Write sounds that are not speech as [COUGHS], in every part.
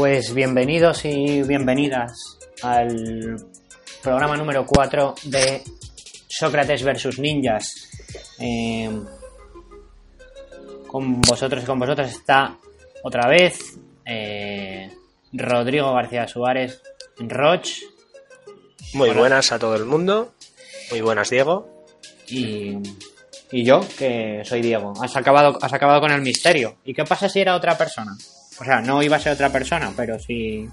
Pues bienvenidos y bienvenidas al programa número 4 de Sócrates versus Ninjas. Eh, con vosotros y con vosotras está otra vez eh, Rodrigo García Suárez Roch. Muy buenas a todo el mundo. Muy buenas, Diego. Y, y yo, que soy Diego. Has acabado, has acabado con el misterio. ¿Y qué pasa si era otra persona? O sea, no iba a ser otra persona, pero si,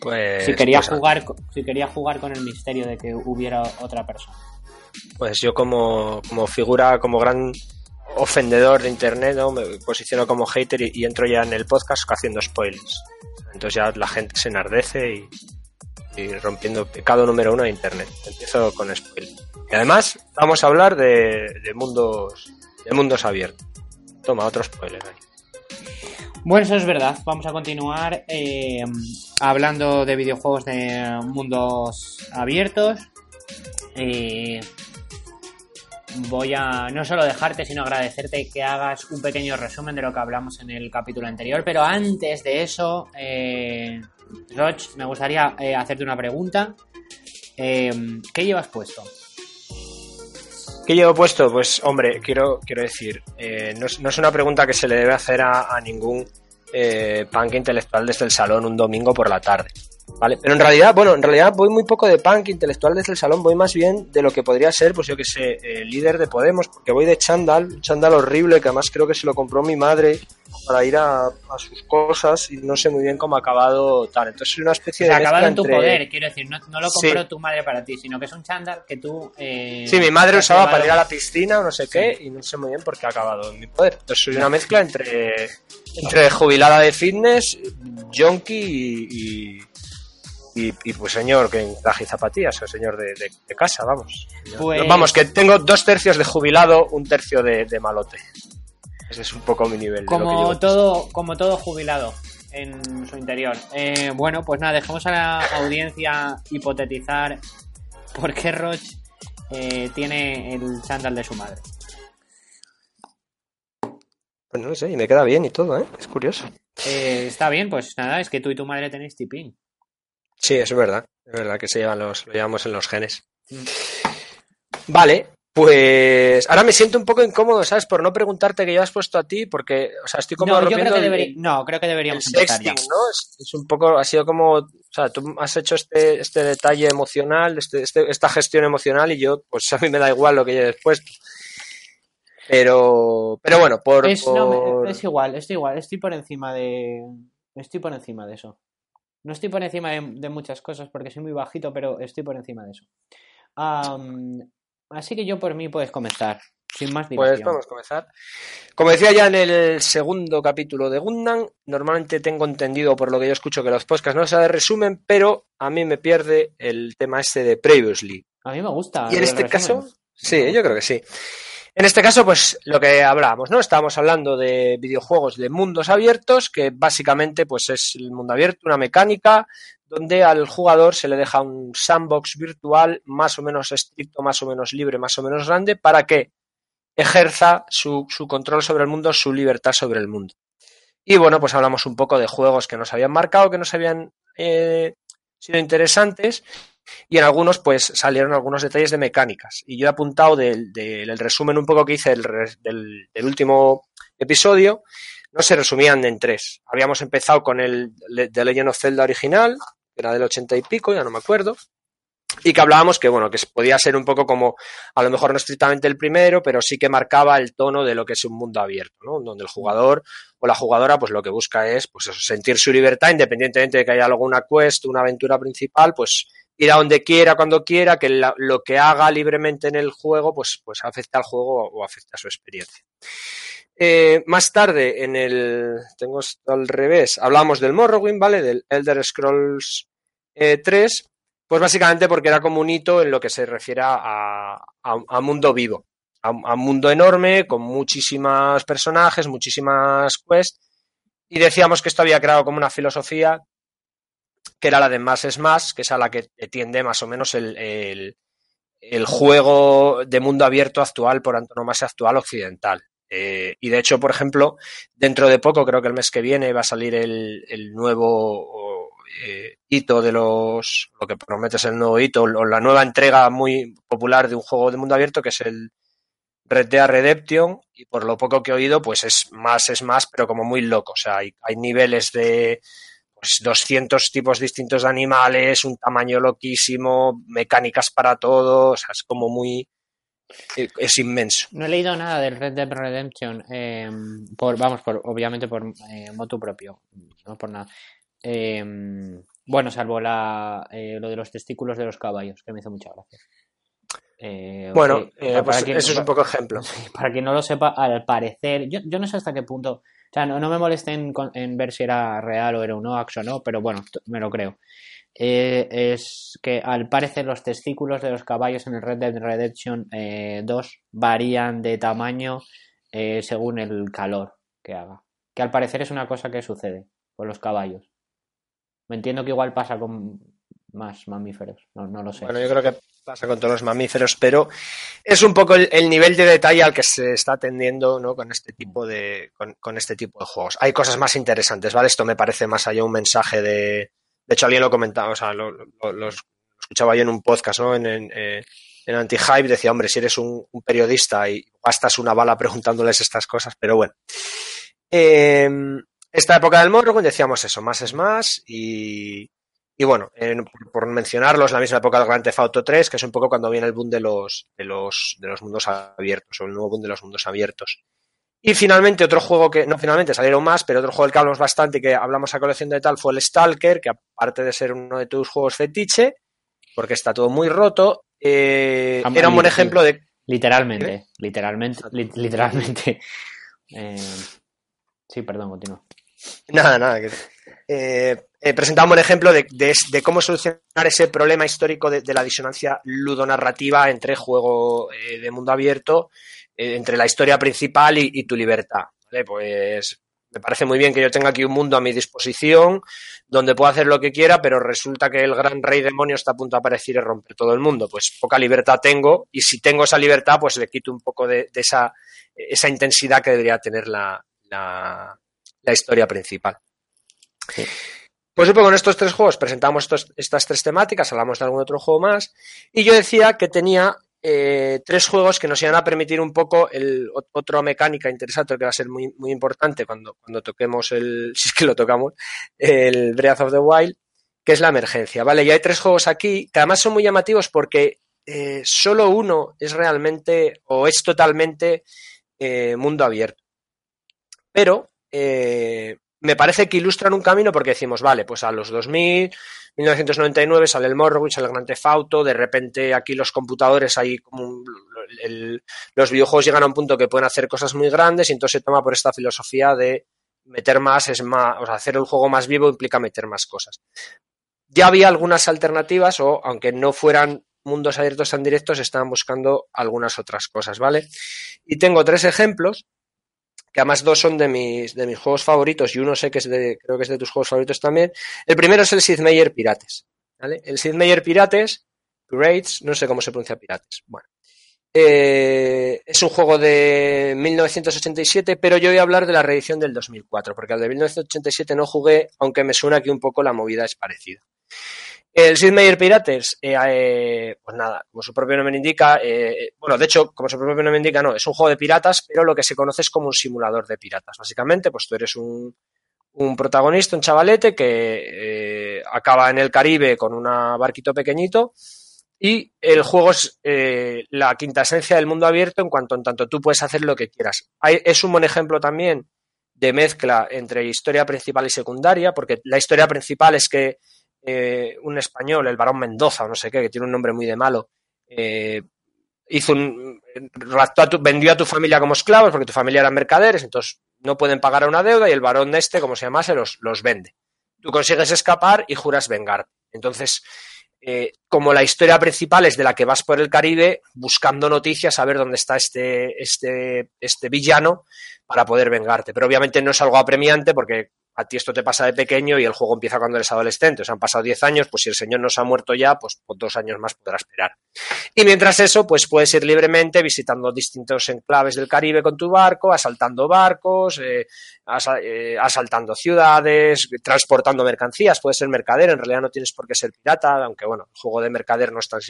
Pues, si quería pues, jugar, si quería jugar con el misterio de que hubiera otra persona. Pues yo como, como figura, como gran ofendedor de internet, ¿no? me posiciono como hater y, y entro ya en el podcast haciendo spoilers. Entonces ya la gente se enardece y, y rompiendo pecado número uno de internet. Empiezo con spoilers. Y además vamos a hablar de, de mundos de mundos abiertos. Toma, otro spoiler ahí. Bueno, eso es verdad. Vamos a continuar eh, hablando de videojuegos de mundos abiertos. Eh, voy a no solo dejarte, sino agradecerte que hagas un pequeño resumen de lo que hablamos en el capítulo anterior. Pero antes de eso, eh, me gustaría eh, hacerte una pregunta. ¿Qué llevas puesto? ¿Qué llevo puesto? Pues, hombre, quiero, quiero decir, no, es, no es una pregunta que se le debe hacer a ningún eh, punk intelectual desde el salón un domingo por la tarde. ¿Vale? Pero en realidad, bueno, en realidad voy muy poco de punk intelectual desde el salón, voy más bien de lo que podría ser, pues yo que sé, eh, líder de Podemos, porque voy de chándal, chándal horrible que además creo que se lo compró mi madre para ir a, a sus cosas y no sé muy bien cómo ha acabado tal. Entonces es una especie de acabado en tu entre- poder, quiero decir, no, no lo Sí. compró tu madre para ti, sino que es un chándal que tú... eh, Sí, mi madre usaba para ir a la piscina o no sé qué, y no sé muy bien por qué ha acabado en mi poder. Entonces soy una mezcla entre, entre jubilada de fitness, junkie y, y, y- y, pues señor que en traje y zapatillas, o señor de, de- de casa, vamos. Pues- Vamos, que tengo dos tercios de jubilado, un tercio de, de malote. Ese es un poco mi nivel. de lo que Como llevo. todo, como todo jubilado en su interior. Eh, bueno, pues nada, dejemos a la audiencia hipotetizar por qué Roch eh, tiene el chándal de su madre. Pues no lo sé, y me queda bien y todo, ¿eh? Es curioso. Eh, está bien, pues nada, es que tú y tu madre tenéis tipín. Sí, es verdad. Es verdad que se llevan los, lo llevamos en los genes. Mm. Vale, pues ahora me siento un poco incómodo, ¿sabes? Por no preguntarte qué llevas puesto a ti, porque, o sea, estoy como No, yo creo que, el- deberi- no, creo que el deberíamos ya. sexting, ¿no? Es, es un poco, ha sido como, o sea, tú has hecho este, este detalle emocional, este, este- esta gestión emocional y yo, pues a mí me da igual lo que lleves puesto. Pero, pero bueno, por, Es, no, es igual, estoy igual, estoy por encima de. Estoy por encima de eso. No estoy por encima de, de muchas cosas porque soy muy bajito, pero estoy por encima de eso. Así que yo por mí puedes comenzar, sin más Pues dilación. vamos a comenzar. Como decía ya en el segundo capítulo de Gundam, normalmente tengo entendido por lo que yo escucho que los podcasts no se resumen, pero a mí me pierde el tema este de previously. A mí me gusta. Y en este resumen. caso, sí, yo creo que sí. En este caso, pues lo que hablábamos, ¿no? Estábamos hablando de videojuegos de mundos abiertos, que básicamente pues es el mundo abierto, una mecánica donde al jugador se le deja un sandbox virtual más o menos estricto, más o menos libre, más o menos grande, para que ejerza su, su control sobre el mundo, su libertad sobre el mundo. Y bueno, pues hablamos un poco de juegos que nos habían marcado, que nos habían eh, sido interesantes y en algunos pues salieron algunos detalles de mecánicas. Y yo he apuntado del, del- el resumen un poco que hice del último episodio, no se resumían en tres. Habíamos empezado con el de Legend of Zelda original, era del ochenta y pico, ya no me acuerdo, y que hablábamos que, bueno, que podía ser un poco como, a lo mejor no estrictamente el primero, pero sí que marcaba el tono de lo que es un mundo abierto, ¿no? Donde el jugador o la jugadora, pues lo que busca es, pues sentir su libertad, independientemente de que haya alguna quest, una aventura principal, pues ir a donde quiera, cuando quiera, que lo que haga libremente en el juego, pues, pues afecta al juego o afecta a su experiencia. Eh, más tarde, en el. Tengo esto al revés. Hablamos del Morrowind, ¿vale? Del Elder Scrolls 3. Eh, pues básicamente porque era como un hito en lo que se refiere a, a, mundo vivo. A, un mundo enorme, con muchísimos personajes, muchísimas quests. Y decíamos que esto había creado como una filosofía que era la de más es más, que es a la que tiende más o menos el, el, el juego de mundo abierto actual por antonomasia actual occidental. Eh, y de hecho, por ejemplo, dentro de poco, creo que el mes que viene, va a salir el, nuevo eh, hito de los. Lo que promete es el nuevo hito, o la nueva entrega muy popular de un juego de mundo abierto, que es el Red Dead Redemption. Y por lo poco que he oído, pues es más, es más, pero como muy loco. O sea, hay, hay niveles de. Pues 200 tipos distintos de animales, un tamaño loquísimo, mecánicas para todo, o sea, es como muy, es inmenso. No he leído nada del Red Dead Redemption, eh, por, vamos, por, obviamente por eh, motu propio, no por nada. Eh, bueno, salvo la, lo de los testículos de los caballos, que me hizo mucha gracia. Bueno, pues eso es un poco ejemplo. [LAUGHS] Para quien no lo sepa, al parecer, yo, yo no sé hasta qué punto, o sea, no, no me molesten en, ver si era real o era un Oax o no, pero bueno, me lo creo. Eh, es que al parecer los testículos de los caballos en el Red Dead Redemption 2 eh, varían de tamaño eh, según el calor que haga. Que al parecer es una cosa que sucede con los caballos. Me entiendo que igual pasa con más mamíferos, no, lo sé. Bueno, yo creo que pasa con todos los mamíferos, pero es un poco el, nivel de detalle al que se está atendiendo ¿no? con, este tipo de, con este tipo de juegos. Hay cosas más interesantes, ¿vale? Esto me parece más allá un mensaje de, de hecho, alguien lo comentaba, o sea, lo, escuchaba yo en un podcast, ¿no? En, en, eh, en Anti-Hype decía, hombre, si eres un, periodista y gastas una bala preguntándoles estas cosas, pero bueno. Em, esta época del Morrowind decíamos eso, más es más y, y bueno, por, mencionarlos, la misma época del Grand Theft Auto 3, que es un poco cuando viene el boom de los, de los, de los mundos abiertos, o el nuevo boom de los mundos abiertos. Y finalmente, otro juego que, no finalmente salieron más, pero otro juego del que hablamos bastante y que hablamos a colección de tal fue el Stalker, que aparte de ser uno de tus juegos fetiche, porque está todo muy roto, eh, era un buen ejemplo de. Literalmente, literalmente, literalmente. [LAUGHS] Eh, sí, perdón, continúa. Nada, nada. Eh, presentaba un ejemplo de, cómo solucionar ese problema histórico de, la disonancia ludonarrativa entre juego de mundo abierto eh, entre la historia principal y, tu libertad. Pues me parece muy bien que yo tenga aquí un mundo a mi disposición donde puedo hacer lo que quiera, pero resulta que el gran rey demonio está a punto de aparecer y romper todo el mundo. Pues poca libertad tengo y si tengo esa libertad, pues le quito un poco de, esa, intensidad que debería tener la, historia principal. Pues un poco en estos tres juegos presentamos estas tres temáticas, hablamos de algún otro juego más, y yo decía que tenía eh, tres juegos que nos iban a permitir un poco el otra mecánica interesante que va a ser muy, muy importante cuando, cuando toquemos el, [LAUGHS] si es que lo tocamos, el Breath of the Wild, que es la emergencia, ¿vale? Y hay tres juegos aquí que además son muy llamativos porque eh, solo uno es realmente o es totalmente eh, mundo abierto. Pero me parece que ilustran un camino porque decimos, vale, pues a los 2000 1999 sale el Morrowind, sale el Grand Theft Auto, de repente aquí los computadores hay como los videojuegos llegan a un punto que pueden hacer cosas muy grandes y entonces se toma por esta filosofía de meter más es más, o sea, hacer el juego más vivo implica meter más cosas. Ya había algunas alternativas o aunque no fueran mundos abiertos tan directos, estaban buscando algunas otras cosas, ¿vale? Y tengo tres ejemplos que además dos son de mis, de mis juegos favoritos y uno sé que es de, creo que es de tus juegos favoritos también. El primero es el Sid Meier Pirates. ¿vale? El Sid Meier Pirates, Pirates, no sé cómo se pronuncia Pirates. Bueno. Eh, es un juego de 1987, pero yo voy a hablar de la reedición del 2004, porque al de 1987 no jugué, aunque me suena que un poco la movida es parecida. El Sid Meier Pirates, eh, eh, pues nada, como su propio nombre indica, eh, bueno, de hecho, como su propio nombre indica, no, es un juego de piratas, pero lo que se conoce es como un simulador de piratas. Básicamente, pues tú eres un, un protagonista, un chavalete que acaba en el Caribe con un barquito pequeñito y el juego es la quinta esencia del mundo abierto en cuanto en tanto tú puedes hacer lo que quieras. es un buen ejemplo también de mezcla entre historia principal y secundaria, porque la historia principal es que eh, un español, el varón Mendoza o no sé qué, que tiene un nombre muy de malo, eh, hizo un, vendió a tu familia como esclavos porque tu familia eran mercaderes, entonces no pueden pagar una deuda y el varón de este, como se llamase, los, los vende. Tú consigues escapar y juras vengar. Entonces, eh, como la historia principal es de la que vas por el Caribe buscando noticias a ver dónde está este, este, este villano para poder vengarte. Pero obviamente no es algo apremiante porque a ti esto te pasa de pequeño y el juego empieza cuando eres adolescente. O sea, han pasado 10 años, pues si el señor no se ha muerto ya, pues, pues dos años más podrá esperar. Y mientras eso, pues puedes ir libremente visitando distintos enclaves del Caribe con tu barco, asaltando barcos, eh, eh, asaltando ciudades, transportando mercancías. Puedes ser mercader, en realidad no tienes por qué ser pirata, aunque bueno, el juego de mercader no es tan,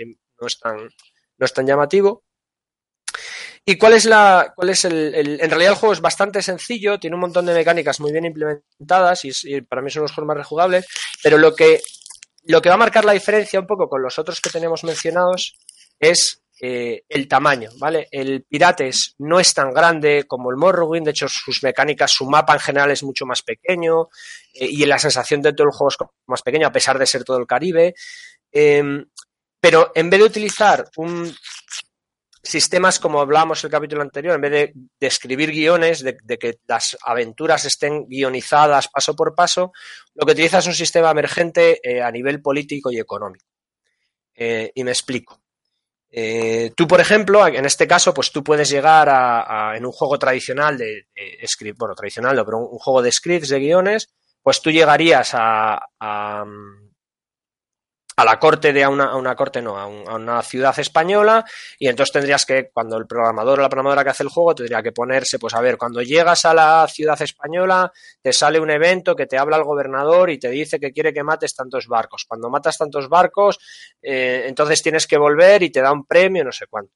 no es tan, no es tan llamativo. ¿Y cuál es la, cuál es el, En realidad el juego es bastante sencillo, tiene un montón de mecánicas muy bien implementadas y, para mí son los juegos más rejugables, pero lo que, lo que va a marcar la diferencia un poco con los otros que tenemos mencionados es eh, el tamaño, ¿vale? El Pirates no es tan grande como el Morrowind, de hecho sus mecánicas, su mapa en general es mucho más pequeño eh, y la sensación de todo el juego es más pequeño a pesar de ser todo el Caribe. Em, pero en vez de utilizar un, sistemas como hablábamos el capítulo anterior, en vez de, escribir guiones, de, que las aventuras estén guionizadas paso por paso, lo que utiliza es un sistema emergente eh, a nivel político y económico. Eh, y me explico. Eh, tú, por ejemplo, en este caso, pues tú puedes llegar a, en un juego tradicional de, script, bueno, tradicional no, pero un, juego de scripts, de guiones, pues tú llegarías a a la corte de a una, corte no, a, una ciudad española y entonces tendrías que, cuando el programador o la programadora que hace el juego tendría que ponerse, pues a ver, cuando llegas a la ciudad española te sale un evento que te habla el gobernador y te dice que quiere que mates tantos barcos. Cuando matas tantos barcos, eh, entonces tienes que volver y te da un premio, no sé cuánto.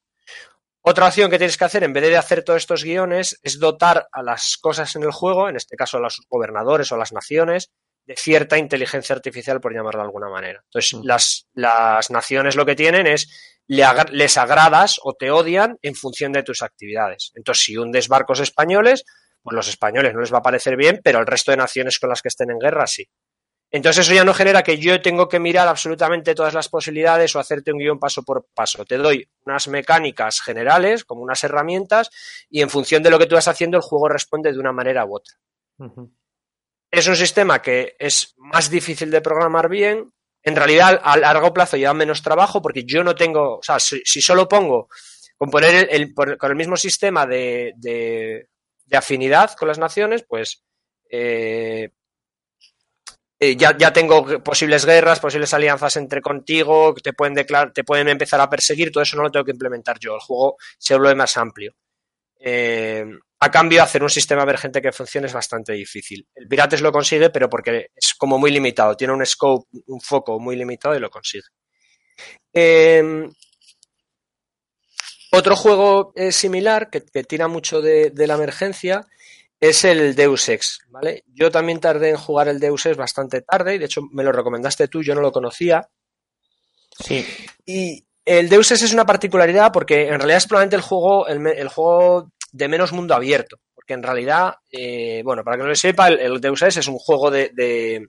Otra opción que tienes que hacer, en vez de hacer todos estos guiones, es dotar a las cosas en el juego, en este caso a los gobernadores o las naciones, de cierta inteligencia artificial, por llamarlo de alguna manera. Entonces, mm. las, las naciones lo que tienen es les agradas o te odian en función de tus actividades. Entonces, si hundes barcos españoles, pues los españoles no les va a parecer bien, pero el resto de naciones con las que estén en guerra sí. Entonces eso ya no genera que yo tengo que mirar absolutamente todas las posibilidades o hacerte un guion paso por paso. Te doy unas mecánicas generales, como unas herramientas, y en función de lo que tú vas haciendo, el juego responde de una manera u otra. Es un sistema que es más difícil de programar bien. En realidad, a largo plazo lleva menos trabajo porque yo no tengo, o sea, si, solo pongo con poner el, con el mismo sistema de, de, afinidad con las naciones, pues eh, eh, ya, ya, tengo posibles guerras, posibles alianzas entre contigo, te pueden declarar, te pueden empezar a perseguir, todo eso no lo tengo que implementar yo. El juego se vuelve más amplio. Eh, a cambio, hacer un sistema emergente que funcione es bastante difícil. El Pirates lo consigue, pero porque es como muy limitado, tiene un scope, un foco muy limitado y lo consigue. Em, otro juego eh, similar que, tira mucho de, la emergencia es el Deus Ex, ¿vale? Yo también tardé en jugar el Deus Ex bastante tarde y de hecho me lo recomendaste tú, yo no lo conocía. Sí. Y el Deus Ex es una particularidad porque en realidad es probablemente el juego, el juego de menos mundo abierto. Porque en realidad, eh, bueno, para que no lo sepa, el, Deus Ex es un juego de,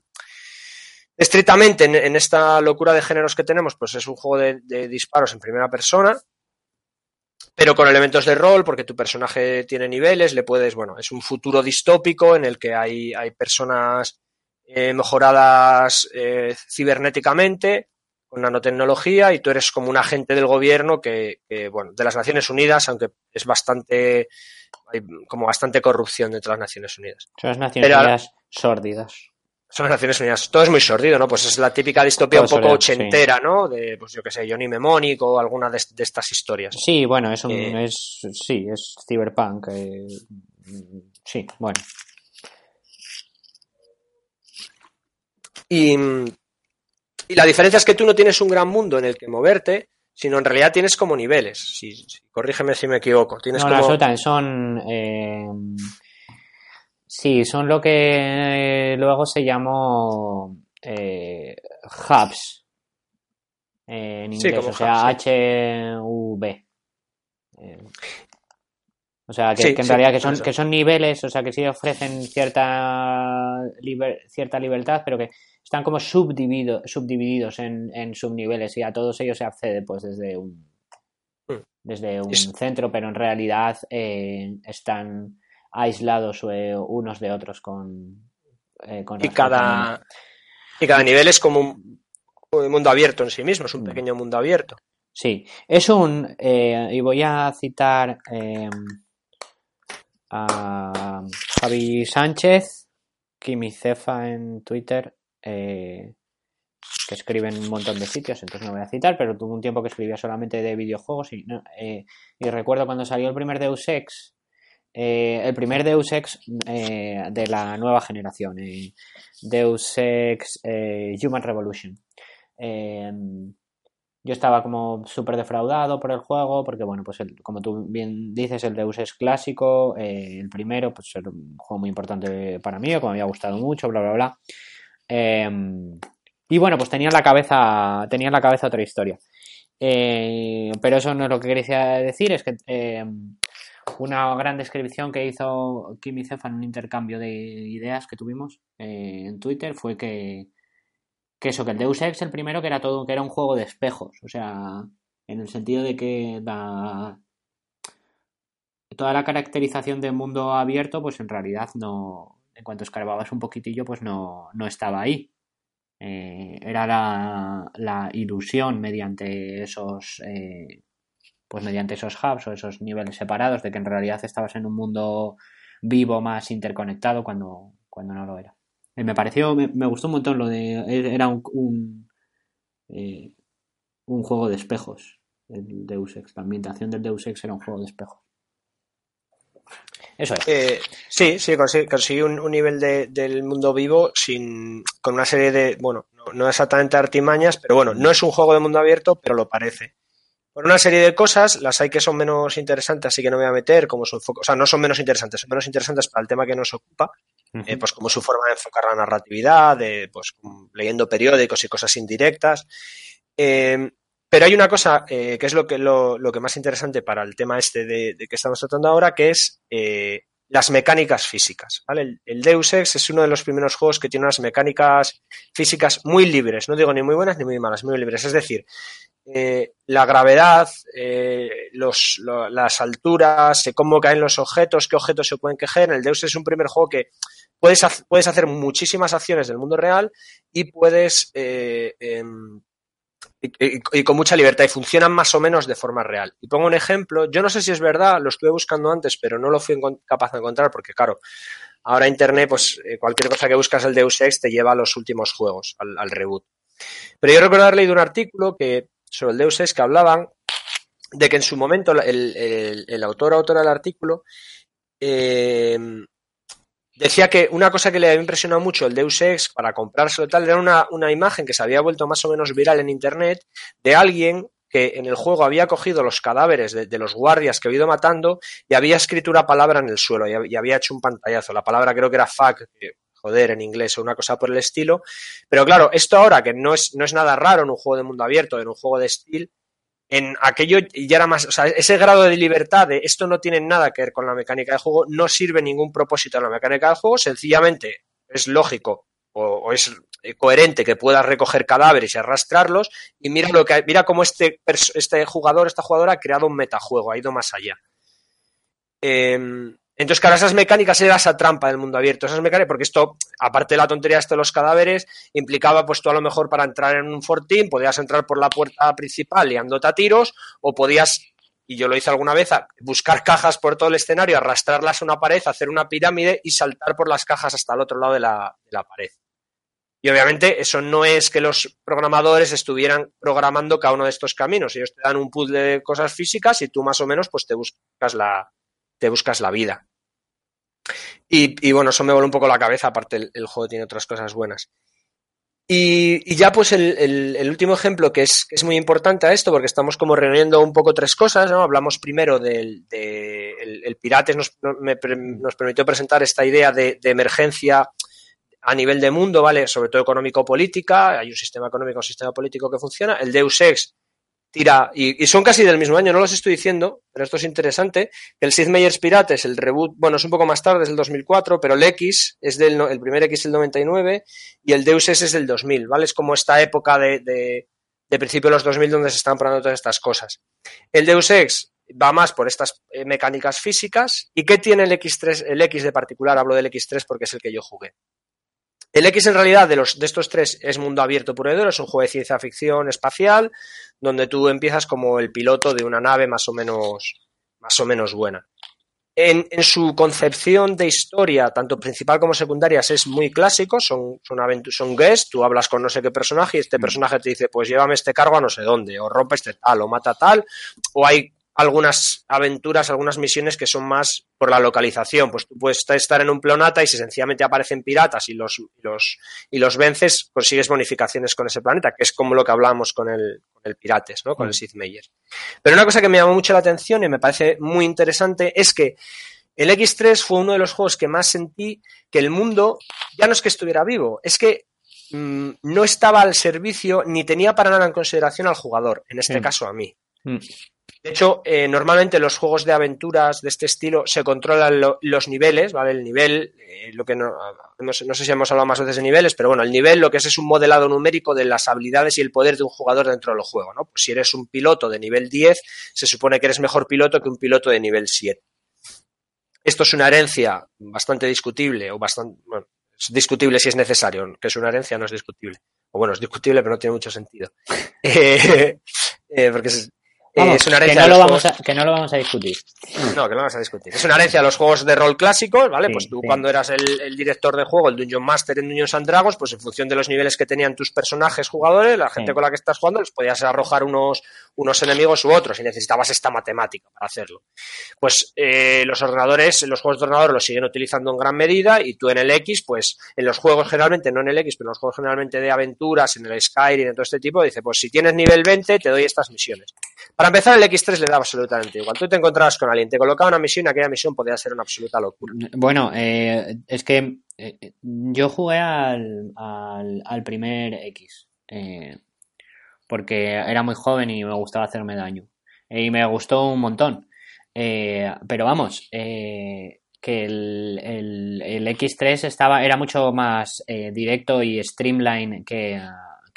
estrictamente en, esta locura de géneros que tenemos, pues es un juego de, disparos en primera persona, pero con elementos de rol, porque tu personaje tiene niveles, le puedes, bueno, es un futuro distópico en el que hay, hay personas eh, mejoradas eh, cibernéticamente, con nanotecnología y tú eres como un agente del gobierno que, bueno, de las Naciones Unidas, aunque es bastante, hay como bastante corrupción dentro de las Naciones Unidas. Son las Naciones Unidas sórdidas. Son las Naciones Unidas. Todo es muy sordido, ¿no? Pues es la típica distopía un poco ochentera, ¿no? De, pues yo qué sé, Johnny Mnemonic o alguna de, estas historias. Sí, bueno, es un, eh, es, sí, es cyberpunk. Eh, sí, bueno. Y Y la diferencia es que tú no tienes un gran mundo en el que moverte, sino en realidad tienes como niveles. Si, corrígeme si me equivoco. Tienes no, como... las son. Eh, sí, son lo que luego se llamó eh, hubs en inglés, o sea, HV. Eh, o sea, que, en realidad que son, que son niveles, o sea, que sí ofrecen cierta, cierta libertad, pero que están como subdivido, subdivididos en, en, subniveles y a todos ellos se accede pues desde un, hmm. desde un centro, pero en realidad eh, están aislados eh, unos de otros con... Eh, con y, cada, y cada nivel es como un, mundo abierto en sí mismo, es un hmm. pequeño mundo abierto. Sí, es un... y voy a citar a Javi Sánchez, Cefa en Twitter, eh, que escriben un montón de sitios, entonces no voy a citar, pero tuvo un tiempo que escribía solamente de videojuegos y, eh, recuerdo cuando salió el primer Deus Ex, eh, el primer Deus Ex de la nueva generación, Deus Ex Human Revolution. Yo estaba como súper defraudado por el juego, porque bueno, pues como tú bien dices, el Deus Ex clásico, el primero, pues era un juego muy importante para mí, como me había gustado mucho, bla, bla, bla. Em, y bueno, pues tenía en la cabeza, tenía en la cabeza otra historia. Eh, pero eso no es lo que quería decir, es que em, una gran descripción que hizo Kimi Cefa en un intercambio de ideas que tuvimos eh, en Twitter fue que, que eso, que el Deus Ex, el primero, que era todo, que era un juego de espejos. O sea, en el sentido de que toda la caracterización de mundo abierto, pues en realidad no, en cuanto escarbabas un poquitillo, pues no, estaba ahí. Eh, era la, ilusión mediante esos eh, pues mediante esos hubs o esos niveles separados de que en realidad estabas en un mundo vivo más interconectado cuando, cuando no lo era. Eh, me pareció, me, gustó un montón lo de. Era un, un, un juego de espejos, el Deus Ex. La ambientación del Deus Ex era un juego de espejos. Eso es. Eh, sí, sí, conseguí, un, nivel del mundo vivo sin, con una serie de, bueno, no, exactamente artimañas, pero bueno, no es un juego de mundo abierto, pero lo parece. Por una serie de cosas, las hay que son menos interesantes, así que no me voy a meter, como su enfoque, o sea, no son menos interesantes, son menos interesantes para el tema que nos ocupa, eh, pues como su forma de enfocar la narratividad, de, pues leyendo periódicos y cosas indirectas. Eh, pero hay una cosa eh, que es lo que, lo, que más interesante para el tema este de, que estamos tratando ahora, que es eh, las mecánicas físicas. ¿vale? El, Deus Ex es uno de los primeros juegos que tiene unas mecánicas físicas muy libres. No digo ni muy buenas ni muy malas, muy libres. Es decir, eh, la gravedad, los, las alturas, cómo caen los objetos, qué objetos se pueden quejar. El Deus es un primer juego que puedes, puedes hacer muchísimas acciones del mundo real y puedes em, y, con mucha libertad y funcionan más o menos de forma real. Y pongo un ejemplo, yo no sé si es verdad, lo estuve buscando antes, pero no lo fui capaz de encontrar porque, claro, ahora Internet, pues eh, cualquier cosa que buscas el Deus Ex te lleva a los últimos juegos, al, reboot. Pero yo recuerdo haber leído un artículo que, sobre el Deus Ex que hablaban de que en su momento el, el, el autor autora del artículo eh, Decía que una cosa que le había impresionado mucho el Deus Ex para comprárselo tal era una, una imagen que se había vuelto más o menos viral en internet de alguien que en el juego había cogido los cadáveres de, los guardias que había ido matando y había escrito una palabra en el suelo y, había hecho un pantallazo. La palabra creo que era fuck, joder en inglés o una cosa por el estilo. Pero claro, esto ahora que no es, no es nada raro en un juego de mundo abierto, en un juego de estilo, en aquello ya era más, o sea, ese grado de libertad de esto no tiene nada que ver con la mecánica de juego, no sirve ningún propósito en la mecánica del juego, sencillamente es lógico o, es coherente que puedas recoger cadáveres y arrastrarlos y mira lo que mira cómo este, este jugador, esta jugadora ha creado un metajuego, ha ido más allá. Eh, entonces, claro, esas mecánicas era esa trampa del mundo abierto, esas mecánicas, porque esto, aparte de la tontería de los cadáveres, implicaba, pues tú a lo mejor para entrar en un fortín, podías entrar por la puerta principal liándote a tiros, o podías, y yo lo hice alguna vez, buscar cajas por todo el escenario, arrastrarlas a una pared, hacer una pirámide y saltar por las cajas hasta el otro lado de la, de la pared. Y obviamente eso no es que los programadores estuvieran programando cada uno de estos caminos. Ellos te dan un puzzle de cosas físicas y tú más o menos pues te buscas la, te buscas la vida. Y, bueno, eso me vuelve un poco la cabeza, aparte el, juego tiene otras cosas buenas. Y, ya pues el, último ejemplo que es, es, muy importante a esto, porque estamos como reuniendo un poco tres cosas, ¿no? Hablamos primero del de, el, Pirates, nos, nos, permitió presentar esta idea de, de, emergencia a nivel de mundo, ¿vale? Sobre todo económico-política, hay un sistema económico, un sistema político que funciona. El Deus Ex tira, y, son casi del mismo año, no los estoy diciendo, pero esto es interesante, el Sid Meier's Pirates, el reboot, bueno, es un poco más tarde, es del 2004, pero el X es del, el primer X es del 99 y el Deus Ex es del 2000, ¿vale? Es como esta época de, de, de principio de los 2000 donde se están probando todas estas cosas. El Deus Ex va más por estas eh, mecánicas físicas. ¿Y qué tiene el X3, el X de particular? Hablo del X3 porque es el que yo jugué. El X en realidad de, los, de estos tres es mundo abierto puro y duro, es un juego de ciencia ficción espacial, donde tú empiezas como el piloto de una nave más o menos, más o menos buena. En, en su concepción de historia, tanto principal como secundarias, es muy clásico, son, son, son guests, tú hablas con no sé qué personaje y este mm. personaje te dice, pues llévame este cargo a no sé dónde, o rompe este tal, o mata tal, o hay algunas aventuras, algunas misiones que son más por la localización. Pues tú puedes estar en un planeta y si sencillamente aparecen piratas y los, los, y los vences, consigues bonificaciones con ese planeta, que es como lo que hablábamos con el, con el Pirates, ¿no? Con el mm. Sith Meyer. Pero una cosa que me llamó mucho la atención y me parece muy interesante es que el X3 fue uno de los juegos que más sentí que el mundo ya no es que estuviera vivo, es que mm, no estaba al servicio ni tenía para nada en consideración al jugador, en este caso a mí. Mm. De hecho, eh, normalmente los juegos de aventuras de este estilo se controlan los niveles, ¿vale? El nivel, eh, lo que no, no, sé, si hemos hablado más veces de niveles, pero bueno, el nivel lo que es es un modelado numérico de las habilidades y el poder de un jugador dentro del juego, ¿no? Pues si eres un piloto de nivel 10, se supone que eres mejor piloto que un piloto de nivel 7. Esto es una herencia bastante discutible, o bastante, bueno, es discutible si es necesario, que es una herencia no es discutible. O bueno, es discutible, pero no tiene mucho sentido. [LAUGHS] Eh, porque es, es una herencia que, no lo vamos a, que no lo vamos a discutir. No, que no lo vamos a discutir. Es una herencia a los juegos de rol clásicos, ¿vale? pues tú cuando eras el, director de juego, el Dungeon Master en Dungeons and Dragons, pues en función de los niveles que tenían tus personajes jugadores, la gente con la que estás jugando, les podías arrojar unos, unos enemigos u otros y necesitabas esta matemática para hacerlo. Pues eh, los ordenadores, los juegos de ordenador los siguen utilizando en gran medida y tú en el X, pues en los juegos generalmente, no en el X, pero en los juegos generalmente de aventuras, en el Skyrim, en todo este tipo, dice, pues si tienes nivel 20, te doy estas misiones. Para empezar, el X3 le da absolutamente igual. Tú te encontrabas con alguien, te colocaba una misión y aquella misión podía ser una absoluta locura. Bueno, eh, es que eh, yo jugué al, al, primer X. Eh, porque era muy joven y me gustaba hacerme daño. y me gustó un montón. pero vamos, que el, el, X3 estaba, era mucho más directo y streamline que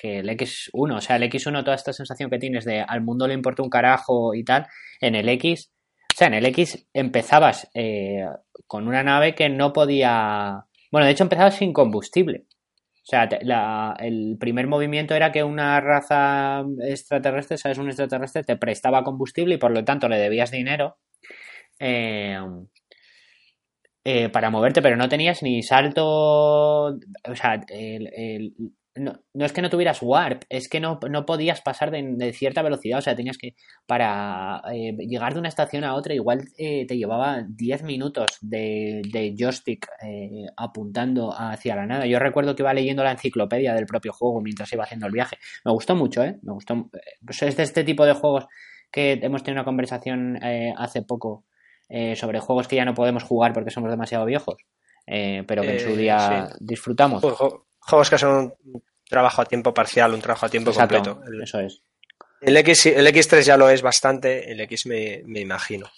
que el X1. O sea, el X1, toda esta sensación que tienes de al mundo le importa un carajo y tal, en el X, o sea, en el X empezabas eh, con una nave que no podía. Bueno, de hecho empezabas sin combustible. O sea, el primer movimiento era que una raza extraterrestre, sabes, un extraterrestre te prestaba combustible y por lo tanto le debías dinero eh, eh, para moverte, pero no tenías ni salto. O sea, el, no, no, es que no tuvieras warp, es que no, no podías pasar de, cierta velocidad, o sea, tenías que, para eh, llegar de una estación a otra, igual eh, te llevaba 10 minutos de, de joystick eh, apuntando hacia la nada. Yo recuerdo que iba leyendo la enciclopedia del propio juego mientras iba haciendo el viaje. Me gustó mucho, ¿eh? Me gustó. Pues es de este tipo de juegos que hemos tenido una conversación hace poco sobre juegos que ya no podemos jugar porque somos demasiado viejos, pero que en su día disfrutamos juegos que son un trabajo a tiempo parcial, un trabajo a tiempo completo. eso es. El, X, el X3 ya lo es bastante, el X me, me imagino.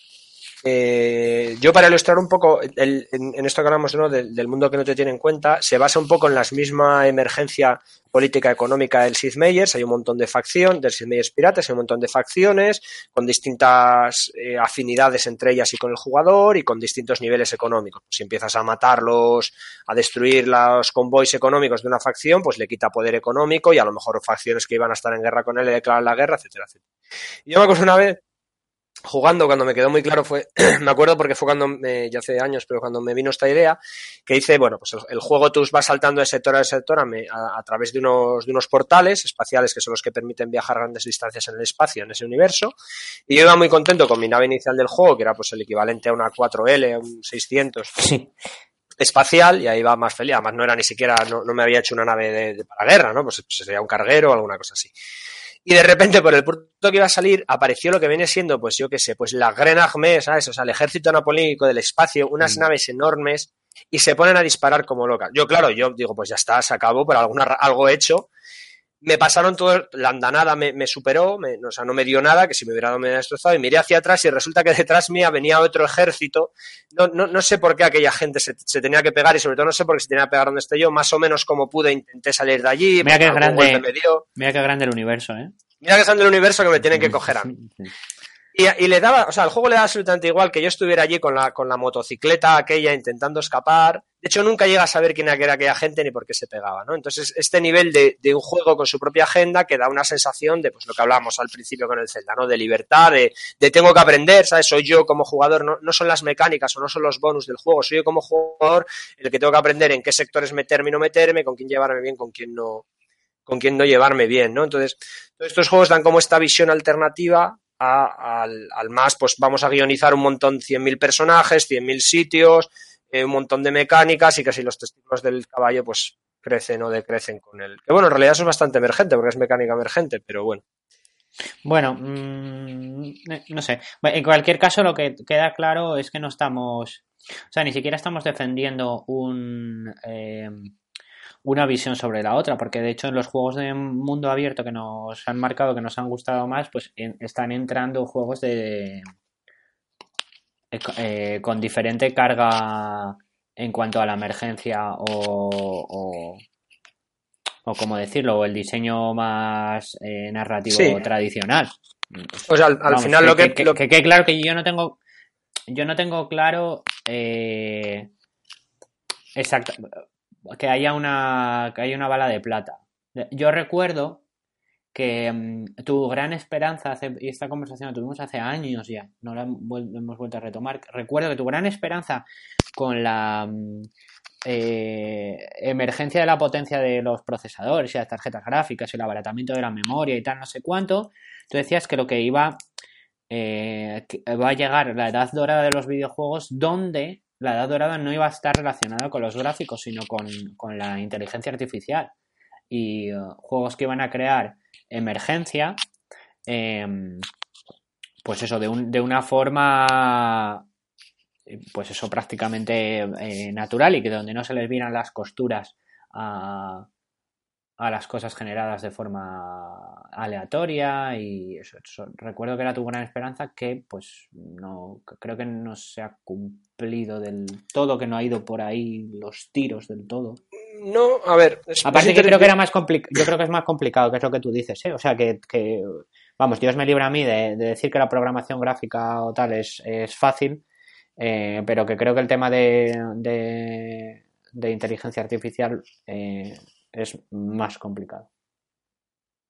Eh, yo para ilustrar un poco en, esto que hablamos del, mundo que no te tiene en cuenta, se basa un poco en la misma emergencia política económica del Sid Meier's. Hay un montón de facciones, del Sid Meier's Pirates, hay un montón de facciones con distintas eh, afinidades entre ellas y con el jugador y con distintos niveles económicos. Si empiezas a matarlos, a destruir los convoys económicos de una facción, pues le quita poder económico y a lo mejor facciones que iban a estar en guerra con él le declaran la guerra, etcétera, etcétera. Y yo me acuerdo una vez jugando, cuando me quedó muy claro fue, [CLEARS THROAT] me acuerdo porque fue cuando, me, ya hace años, pero cuando me vino esta idea, que hice, bueno, pues el, juego tú vas saltando de sector a sector a, través de unos, de unos portales espaciales que son los que permiten viajar grandes distancias en el espacio, en ese universo, y yo iba muy contento con mi nave inicial del juego, que era pues el equivalente a una 4L, un 600. Sí. espacial y ahí va más feliz. Además, no era ni siquiera, no, me había hecho una nave de, para guerra, ¿no? Pues, pues, sería un carguero o alguna cosa así. Y de repente, por el punto que iba a salir, apareció lo que viene siendo, pues yo qué sé, pues la Gran Armée, ¿sabes? O sea, el ejército napoleónico del espacio, unas mm. naves enormes, y se ponen a disparar como locas. Yo, claro, yo digo, pues ya está, se acabó, por alguna, algo hecho, me pasaron todo, la andanada me, me superó, me, o sea, no me dio nada, que si me hubiera dado me hubiera destrozado, y miré hacia atrás y resulta que detrás mía venía otro ejército. No, no, no sé por qué aquella gente se, se, tenía que pegar y sobre todo no sé por qué se tenía que pegar donde estoy yo, más o menos como pude intenté salir de allí. Mira qué grande, mira qué grande el universo, ¿eh? Mira que grande el universo que me tienen que coger a mí. Y, le daba, o sea, el juego le da absolutamente igual que yo estuviera allí con la, con la motocicleta aquella intentando escapar. De hecho, nunca llega a saber quién era aquella gente ni por qué se pegaba, ¿no? Entonces, este nivel de, un juego con su propia agenda que da una sensación de, pues, lo que hablábamos al principio con el Zelda, ¿no? De libertad, de, de tengo que aprender, ¿sabes? Soy yo como jugador, no, no son las mecánicas o no son los bonus del juego, soy yo como jugador el que tengo que aprender en qué sectores meterme y no meterme, con quién llevarme bien, con quién no, con quién no llevarme bien, ¿no? Entonces, todos estos juegos dan como esta visión alternativa al, más, pues vamos a guionizar un montón, 100.000 personajes, 100.000 sitios, un montón de mecánicas y que si los testículos del caballo pues crecen o decrecen con él. Que bueno, en realidad eso es bastante emergente porque es mecánica emergente, pero bueno. Bueno, mm, no sé. En cualquier caso, lo que queda claro es que no estamos, o sea, ni siquiera estamos defendiendo un... Eh, una visión sobre la otra, porque de hecho en los juegos de mundo abierto que nos han marcado, que nos han gustado más, pues están entrando juegos de eh, con diferente carga en cuanto a la emergencia o, o, como decirlo, o el diseño más eh, narrativo tradicional. Pues al, final lo que, que, claro que yo no tengo yo no tengo claro eh, exacto que haya una, que haya una bala de plata. Yo recuerdo que mm, tu gran esperanza, y esta conversación la tuvimos hace años ya, no la hemos vuelto a retomar, recuerdo que tu gran esperanza con la mm, eh, emergencia de la potencia de los procesadores y las tarjetas gráficas y el abaratamiento de la memoria y tal, no sé cuánto, tú decías que lo que iba, eh, va a llegar la edad dorada de los videojuegos donde la edad dorada no iba a estar relacionada con los gráficos, sino con, la inteligencia artificial. Y uh, juegos que iban a crear emergencia, em, pues eso, de, un, de, una forma, pues eso, prácticamente eh, natural y que donde no se les vieran las costuras a, a las cosas generadas de forma aleatoria y eso, recuerdo que era tu gran esperanza que pues no creo que no se ha cumplido del todo que no ha ido por ahí los tiros del todo no a ver aparte que creo que era más complicado yo creo que es más complicado que es lo que tú dices ¿eh? o sea que, vamos Dios me libra a mí de, decir que la programación gráfica o tal es, es fácil eh, pero que creo que el tema de, de, inteligencia artificial eh, es más complicado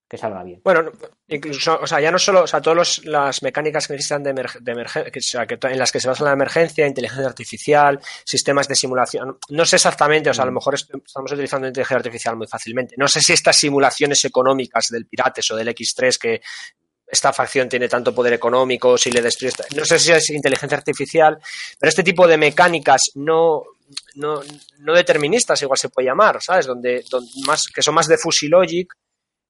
que salga bien. Bueno, incluso, o sea, ya no solo, o sea, todas las mecánicas que necesitan de, emergencia, o sea, que en las que se basa la emergencia, inteligencia artificial, sistemas de simulación, no sé exactamente, o sea, a lo mm. mejor estamos utilizando inteligencia artificial muy fácilmente. No sé si estas simulaciones económicas del Pirates o del X3 que esta facción tiene tanto poder económico, si le destruye, no sé si es inteligencia artificial, pero este tipo de mecánicas no, no, no deterministas, igual se puede llamar, ¿sabes? Donde, más, que son más de Fuzzy Logic,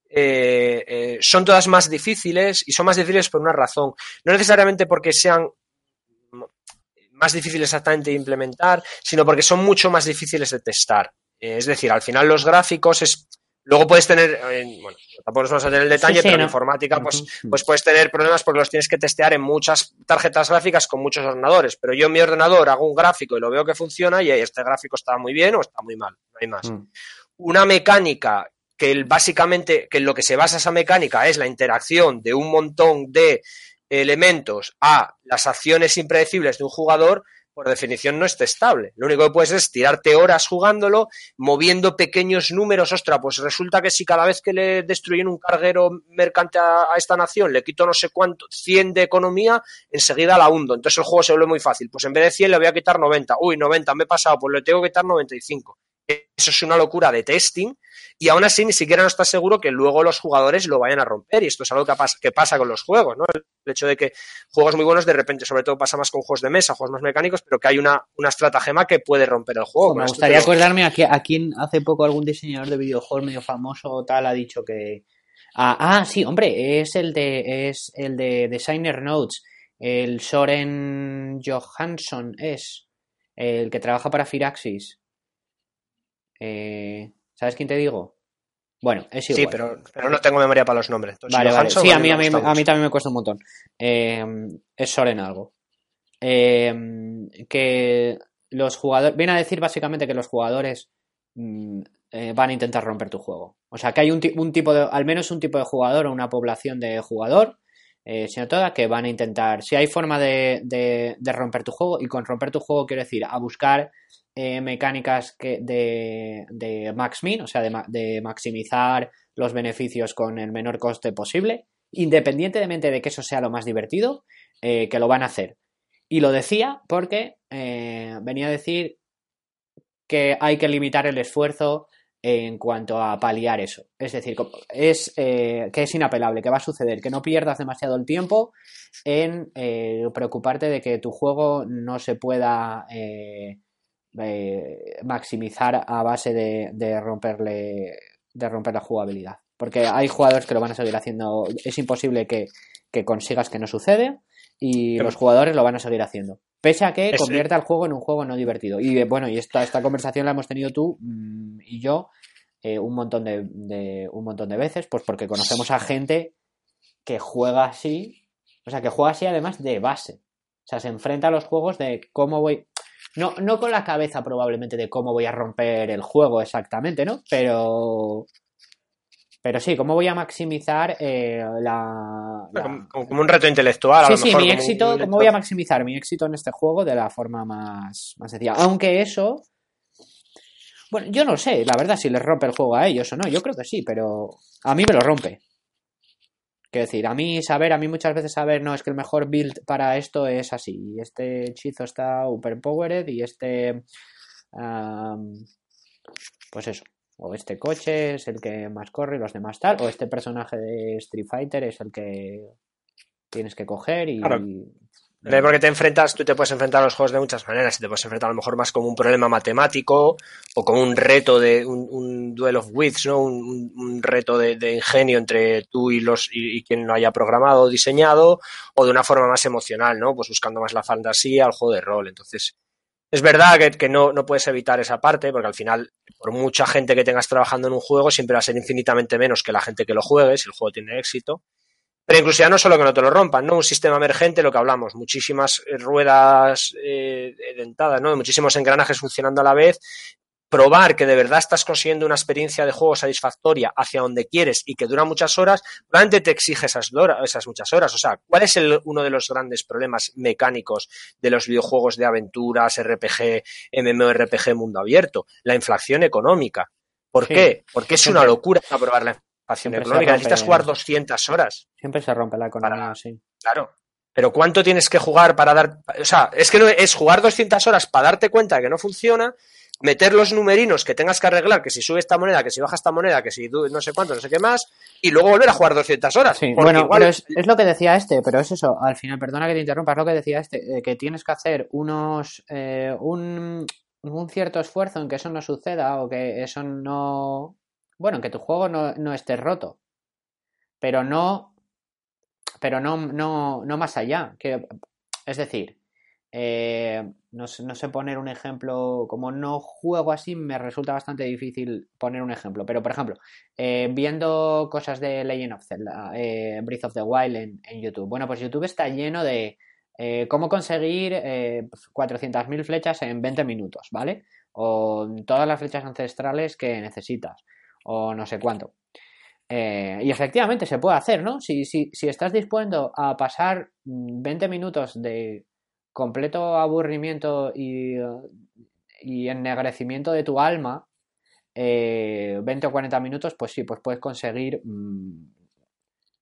eh, eh, son todas más difíciles y son más difíciles por una razón. No necesariamente porque sean más difíciles exactamente de implementar, sino porque son mucho más difíciles de testar. Es decir, al final los gráficos es, Luego puedes tener, bueno, tampoco nos vamos a tener el detalle, pero en informática pues, pues puedes tener problemas porque los tienes que testear en muchas tarjetas gráficas con muchos ordenadores. Pero yo en mi ordenador hago un gráfico y lo veo que funciona y este gráfico está muy bien o está muy mal, no hay más. Mm. Una mecánica que básicamente, que en lo que se basa esa mecánica es la interacción de un montón de elementos a las acciones impredecibles de un jugador, por definición no es testable. Lo único que puedes es tirarte horas jugándolo, moviendo pequeños números. Ostras, pues resulta que si cada vez que le destruyen un carguero mercante a, esta nación le quito no sé cuánto, 100 de economía, enseguida la hundo. Entonces el juego se vuelve muy fácil. Pues en vez de 100 le voy a quitar 90. Uy, 90, me he pasado, pues le tengo que quitar 95. Eso es una locura de testing y aún así ni siquiera no estás seguro que luego los jugadores lo vayan a romper y esto es algo que pasa, que pasa con los juegos, ¿no? El hecho de que juegos muy buenos de repente, sobre todo pasa más con juegos de mesa, juegos más mecánicos, pero que hay una, una estratagema que puede romper el juego. Me gustaría acordarme a, a quién hace poco algún diseñador de videojuegos medio famoso o tal ha dicho que... Ah, ah, sí, hombre, es el de, es el de Designer Notes, el Soren Johansson es el que trabaja para Firaxis. Eh, ¿Sabes quién te digo? Bueno, es igual. Sí, pero, pero no tengo memoria para los nombres. vale, vale. Sí, a mí, a, mí, a mí, también me cuesta un montón. Eh, es Soren algo. Eh, que los jugadores. Viene a decir básicamente que los jugadores mm, van a intentar romper tu juego. O sea, que hay un, un, tipo de. Al menos un tipo de jugador o una población de jugador. sino toda que van a intentar. Si hay forma de, de, de romper tu juego, y con romper tu juego quiero decir a buscar eh, mecánicas que de, de max min, o sea, de, maximizar los beneficios con el menor coste posible, independientemente de que eso sea lo más divertido, eh, que lo van a hacer. Y lo decía porque eh, venía a decir que hay que limitar el esfuerzo en cuanto a paliar eso. Es decir, es, que es inapelable, que va a suceder, que no pierdas demasiado el tiempo en preocuparte de que tu juego no se pueda eh, maximizar a base de, romperle de romper la jugabilidad. Porque hay jugadores que lo van a seguir haciendo. Es imposible que, consigas que no sucede. Y los jugadores lo van a seguir haciendo. Pese a que convierta el juego en un juego no divertido. Y bueno, y esta, esta conversación la hemos tenido tú mm, y yo eh, un montón de, un montón de veces, pues porque conocemos a gente que juega así. O sea, que juega así además de base. O sea, se enfrenta a los juegos de cómo voy. No, no con la cabeza probablemente de cómo voy a romper el juego exactamente, ¿no? Pero... Pero sí, ¿cómo voy a maximizar eh, la, Como, un reto intelectual. Sí, sí, mi éxito, ¿cómo voy a maximizar mi éxito en este juego de la forma más, más sencilla? Aunque eso... Bueno, yo no sé, la verdad, si les rompe el juego a ellos o no. Yo creo que sí, pero a mí me lo rompe. Quiero decir, a mí saber, a mí muchas veces saber, no, es que el mejor build para esto es así. Este hechizo está overpowered y este. pues eso. O este coche es el que más corre y los demás tal. O este personaje de Street Fighter es el que tienes que coger y, porque te enfrentas, tú te puedes enfrentar a los juegos de muchas maneras. Te puedes enfrentar a lo mejor más como un problema matemático o como un reto de un, un duel of wits, ¿no? Un, reto de, ingenio entre tú y los y, quien lo haya programado o diseñado, o de una forma más emocional, ¿no? Pues buscando más la fantasía al juego de rol. Entonces, es verdad que, que no, no, puedes evitar esa parte, porque al final, por mucha gente que tengas trabajando en un juego, siempre va a ser infinitamente menos que la gente que lo juegue, si el juego tiene éxito. Pero incluso ya no solo que no te lo rompan, ¿no? Un sistema emergente, lo que hablamos, muchísimas eh, ruedas eh, dentadas, ¿no? Muchísimos engranajes funcionando a la vez. Probar que de verdad estás consiguiendo una experiencia de juego satisfactoria hacia donde quieres y que dura muchas horas, probablemente te exige esas, esas muchas horas. O sea, ¿cuál es el, uno de los grandes problemas mecánicos de los videojuegos de aventuras, RPG, MMORPG, mundo abierto? La inflación económica. ¿Por qué? Porque es una locura probarla económica. Necesitas jugar 200 horas. Siempre se rompe la economía, sí. Claro. Pero ¿cuánto tienes que jugar para dar.? O sea, es que no es jugar 200 horas para darte cuenta de que no funciona, meter los numerinos que tengas que arreglar, que si sube esta moneda, que si baja esta moneda, que si no sé cuánto, no sé qué más, y luego volver a jugar 200 horas. Sí, bueno, pero es, lo que decía este, pero es eso, al final, perdona que te interrumpa, es lo que decía este, eh, que tienes que hacer unos. Eh, un, un cierto esfuerzo en que eso no suceda o que eso no bueno, que tu juego no, esté roto. Pero no. Pero no, no, no más allá. Que, es decir, eh, no, sé poner un ejemplo. Como no juego así, me resulta bastante difícil poner un ejemplo. Pero, por ejemplo, eh, viendo cosas de Legend of Zelda, eh, Breath of the Wild en, YouTube. Bueno, pues YouTube está lleno de cómo conseguir 400.000 flechas en 20 minutos, ¿vale? O todas las flechas ancestrales que necesitas o no sé cuánto. Eh, y efectivamente se puede hacer, ¿no? Si, si, si estás dispuesto a pasar 20 minutos de completo aburrimiento y, y ennegrecimiento de tu alma, 20 eh, o 40 minutos, pues sí, pues puedes conseguir mm,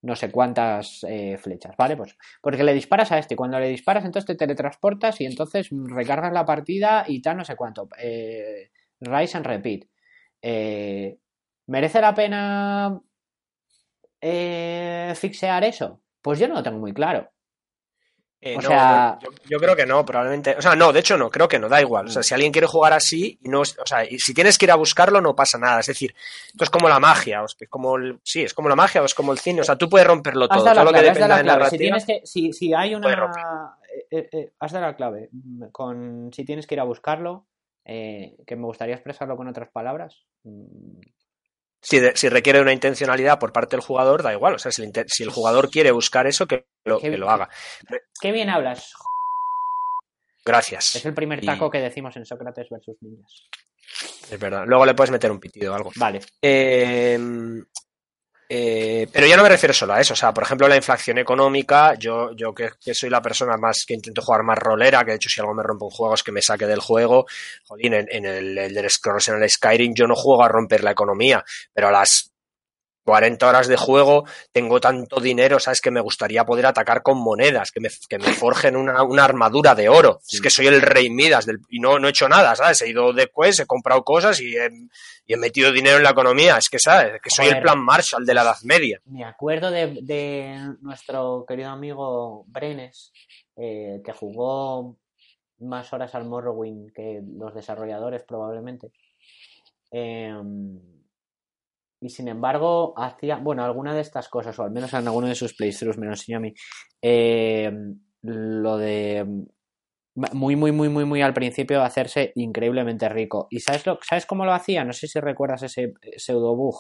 no sé cuántas eh, flechas, ¿vale? Pues porque le disparas a este, cuando le disparas entonces te teletransportas y entonces recargas la partida y tal, no sé cuánto. Rise and Repeat. Eh, ¿Merece la pena eh, fixear eso? Pues yo no lo tengo muy claro. Eh, O no, sea- yo, yo creo que no, probablemente. O sea, no, de hecho no, creo que no, da igual. O sea, Mm. si alguien quiere jugar así, y no, o sea, y si tienes que ir a buscarlo, no pasa nada. Es decir, esto es como la magia, o es como el, sí, es como la magia o es como el cine. O sea, tú puedes romperlo todo. Todo lo que dependa de. Si, tienes que, si, si hay una... eh, eh, eh, has dado la clave. Mm, Con, si tienes que ir a buscarlo, eh, que me gustaría expresarlo con otras palabras. Si, de- si requiere una intencionalidad por parte del jugador, da igual. O sea, si el, si el jugador quiere buscar eso, que lo, Qué que lo haga. Qué bien hablas. Gracias. Es el primer Y- taco que decimos en Sócrates versus Niñas. Es verdad. Luego le puedes meter un pitido o algo. Vale. Eh, eh, pero ya no me refiero solo a eso. O sea, por ejemplo, la inflación económica, yo, yo que, que soy la persona más que intento jugar más rolera, que de hecho si algo me rompe un juego es que me saque del juego. Jolín, en, en el Elder Scrolls, en el Skyrim, yo no juego a romper la economía, pero a las 40 horas de juego tengo tanto dinero, ¿sabes? Que me gustaría poder atacar con monedas, que me, que me forjen una, una armadura de oro. Es que soy el rey Midas del, y no, no he hecho nada, ¿sabes? He ido de quest, he comprado cosas y he, y he metido dinero en la economía. Es que, ¿sabes? Que soy Joder. el plan Marshall de la Edad Media. Me acuerdo de, de nuestro querido amigo Brenes, eh, que jugó más horas al Morrowind que los desarrolladores probablemente. Em, y sin embargo, hacía, bueno, alguna de estas cosas, o al menos en alguno de sus playthroughs me lo enseñó a mí. em, lo de muy, muy, muy, muy, muy al principio hacerse increíblemente rico. ¿Y sabes, lo, sabes cómo lo hacía? No sé si recuerdas ese pseudo bug.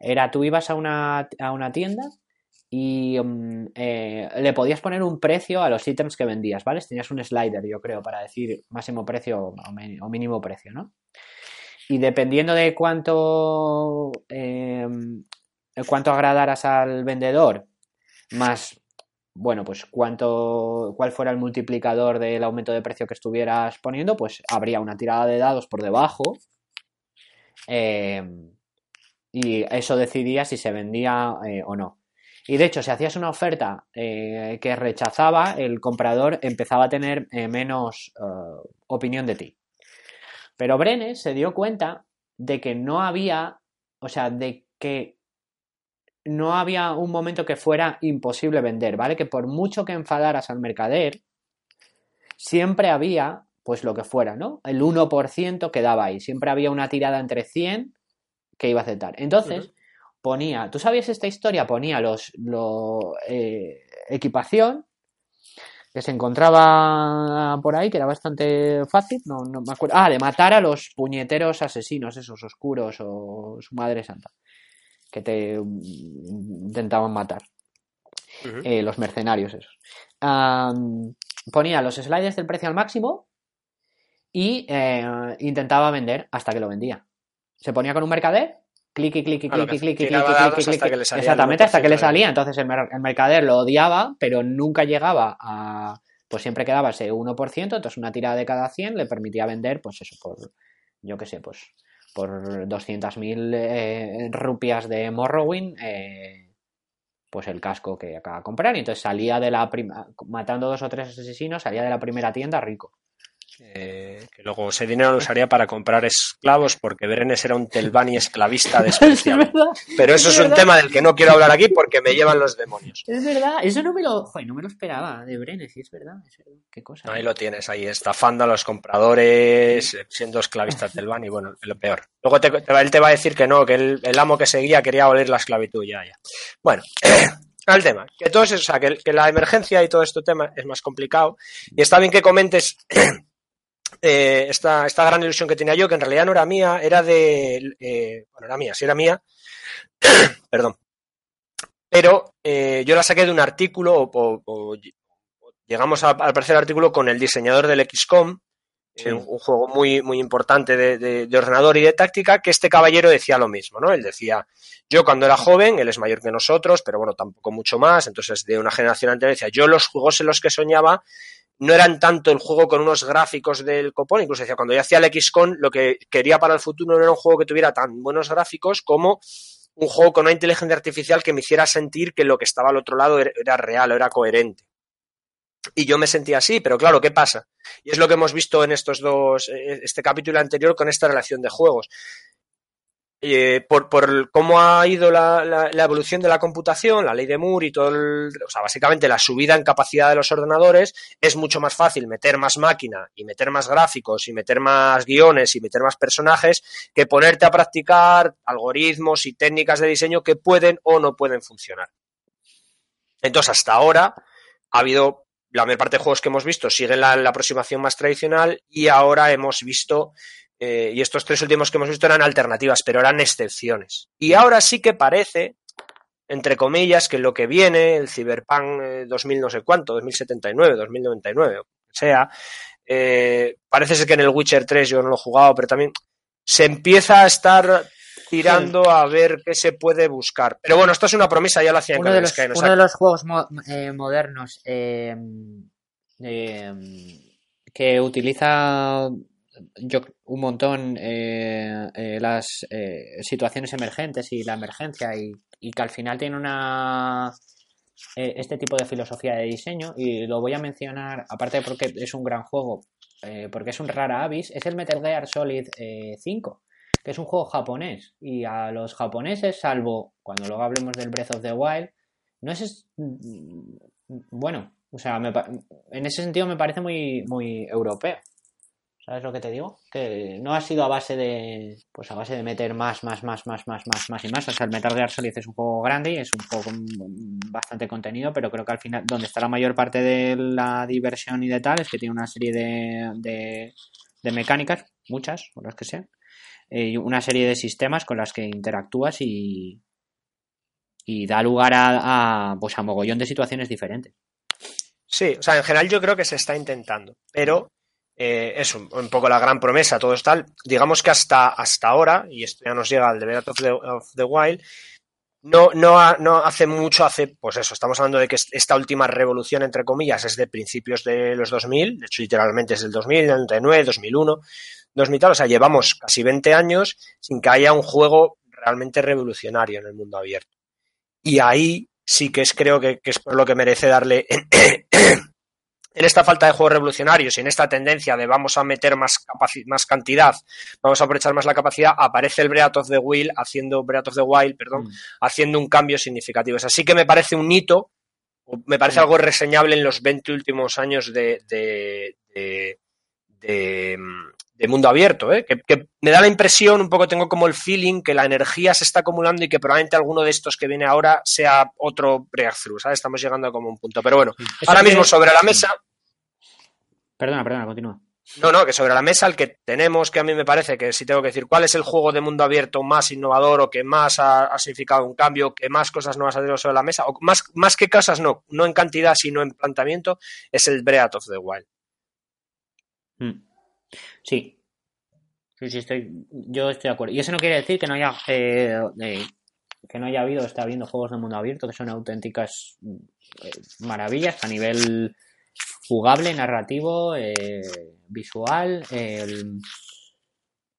Era, tú ibas a una, a una tienda y mm, eh, le podías poner un precio a los ítems que vendías, ¿vale? Tenías un slider, yo creo, para decir máximo precio o mínimo precio, ¿no? Y dependiendo de cuánto, eh, cuánto agradaras al vendedor, más, bueno, pues cuánto, cuál fuera el multiplicador del aumento de precio que estuvieras poniendo, pues habría una tirada de dados por debajo. eh, y eso decidía si se vendía eh, o no. Y de hecho, si hacías una oferta eh, que rechazaba, el comprador empezaba a tener eh, menos opinión de ti. Pero Brenes se dio cuenta de que no había, o sea, de que no había un momento que fuera imposible vender, ¿vale? Que por mucho que enfadaras al mercader, siempre había, pues lo que fuera, ¿no? El 1% quedaba ahí, siempre había una tirada entre 100 que iba a aceptar. Entonces, ponía, ¿tú sabías esta historia? Ponía los, lo, eh, equipación que se encontraba por ahí, que era bastante fácil, no, no me acuerdo. Ah, de matar a los puñeteros asesinos, esos oscuros o su madre santa, que te intentaban matar, eh, los mercenarios esos. Ponía los sliders del precio al máximo y eh, intentaba vender hasta que lo vendía. Se ponía con un mercader, clic, clic, clic, clic, clic, clic, tiraba clic, dados clic, hasta clic, que le salía el Exactamente, hasta que le 1% de salía. Entonces el, mer- el mercader lo odiaba, pero nunca llegaba a. Pues siempre quedaba ese 1%, entonces una tirada de cada 100 le permitía vender, pues eso, por. Yo qué sé, pues. Por 200.000 eh, rupias de Morrowind, eh, pues el casco que acaba de comprar. Y entonces salía de la. prim- matando dos o tres asesinos, salía de la primera tienda rico. Eh, que luego ese dinero lo usaría para comprar esclavos porque Berenes era un telvani esclavista despreciable. [LAUGHS] verdad. Pero eso es es un verdad. tema del que no quiero hablar aquí porque me llevan los demonios. Es verdad, eso no me lo. Joder, no me lo esperaba de Brenes, sí, es verdad, es verdad. Qué cosa. Ahí ¿eh? lo tienes, ahí estafando a los compradores, eh, siendo esclavista telvani, bueno, lo peor. Luego te- te va- él te va a decir que no, que el, el amo que seguía quería abolir la esclavitud, ya, ya. Bueno, [CLEARS THROAT] al tema, que todo eso, o sea, que, que la emergencia y todo este tema es más complicado y está bien que comentes [CLEARS THROAT] eh, esta, esta gran ilusión que tenía yo, que en realidad no era mía, era de, eh, bueno, era mía, sí era mía, [CLEARS THROAT] perdón, pero eh, yo la saqué de un artículo o, o- o llegamos a- al tercer artículo con el diseñador del XCOM, Sí. un, un juego muy, muy importante de, de- de ordenador y de táctica, que este caballero decía lo mismo, ¿no? Él decía, yo cuando era joven, él es mayor que nosotros, pero bueno, tampoco mucho más, entonces de una generación anterior decía, yo los juegos en los que soñaba no eran tanto el juego con unos gráficos del copón, incluso decía, cuando yo hacía el XCOM, lo que quería para el futuro no era un juego que tuviera tan buenos gráficos como un juego con una inteligencia artificial que me hiciera sentir que lo que estaba al otro lado era, real era coherente. Y yo me sentía así, pero claro, ¿qué pasa? Y es lo que hemos visto en estos dos, eh, este capítulo anterior con esta relación de juegos. Eh, por, cómo ha ido la, la, la, evolución de la computación, la ley de Moore y todo el, o sea, básicamente la subida en capacidad de los ordenadores, es mucho más fácil meter más máquina y meter más gráficos y meter más guiones y meter más personajes que ponerte a practicar algoritmos y técnicas de diseño que pueden o no pueden funcionar. Entonces, hasta ahora ha habido la mayor parte de juegos que hemos visto siguen la aproximación más tradicional y ahora hemos visto eh, y estos tres últimos que hemos visto eran alternativas, pero eran excepciones. Y ahora sí que parece, entre comillas, que lo que viene, el Cyberpunk eh, 2000 no sé cuánto, 2079, 2099, o sea, eh, parece ser que en el Witcher 3 yo no lo he jugado, pero también se empieza a estar tirando sí. a ver qué se puede buscar. Pero bueno, esto es una promesa, ya lo hacía en uno, de los, Sky, uno de los juegos mo eh, modernos eh, que utiliza yo un montón eh, eh, las eh, situaciones emergentes y la emergencia y, y, que al final tiene una este tipo de filosofía de diseño y lo voy a mencionar aparte porque es un gran juego porque es un rara avis es el Metal Gear Solid 5 que es un juego japonés y a los japoneses salvo cuando luego hablemos del Breath of the Wild no es bueno o sea me, en ese sentido me parece muy muy europeo ¿Sabes lo que te digo? Que no ha sido a base de. Pues a base de meter más, más, más, más, más, más, más y más. O sea, el Metal Gear Solid es un juego grande y es un juego con bastante contenido, pero creo que al final, donde está la mayor parte de la diversión y de tal, es que tiene una serie de, de, mecánicas, muchas, o las que sean, y eh, una serie de sistemas con las que interactúas y. y da lugar a, a, pues a mogollón de situaciones diferentes. Sí, o sea, en general yo creo que se está intentando, pero eh, es un, poco la gran promesa, todo es tal. Digamos que hasta, hasta ahora, y esto ya nos llega al de Breath of the, of the Wild, no, no, no hace mucho, hace, pues eso, estamos hablando de que esta última revolución, entre comillas, es de principios de los 2000, de hecho, literalmente es del 2000, 99, 2001, 2000 tal, o sea, llevamos casi 20 años sin que haya un juego realmente revolucionario en el mundo abierto. Y ahí sí que es, creo que, que es por lo que merece darle en esta falta de juegos revolucionarios y en esta tendencia de vamos a meter más, más cantidad, vamos a aprovechar más la capacidad, aparece el Breath of the Wild haciendo Breath of the Wild, perdón, mm. haciendo un cambio significativo. Es así que me parece un hito, me parece mm. algo reseñable en los 20 últimos años de, de, de, de, de mundo abierto, ¿eh? que, que, me da la impresión, un poco tengo como el feeling que la energía se está acumulando y que probablemente alguno de estos que viene ahora sea otro breakthrough, ¿sabes? Estamos llegando a como un punto. Pero bueno, Eso ahora mismo sobre la mesa. Perdona, perdona, continúa. No, no, que sobre la mesa el que tenemos, que a mí me parece que si tengo que decir cuál es el juego de mundo abierto más innovador o que más ha, ha significado un cambio, que más cosas nuevas ha tenido sobre la mesa, o más, más que cosas no, no en cantidad sino en planteamiento, es el Breath of the Wild. Mm. Sí. Sí, sí, estoy, yo estoy de acuerdo. Y eso no quiere decir que no haya, eh, eh, que no haya habido, está habiendo juegos de mundo abierto que son auténticas eh, maravillas a nivel jugable, narrativo, eh, visual. El,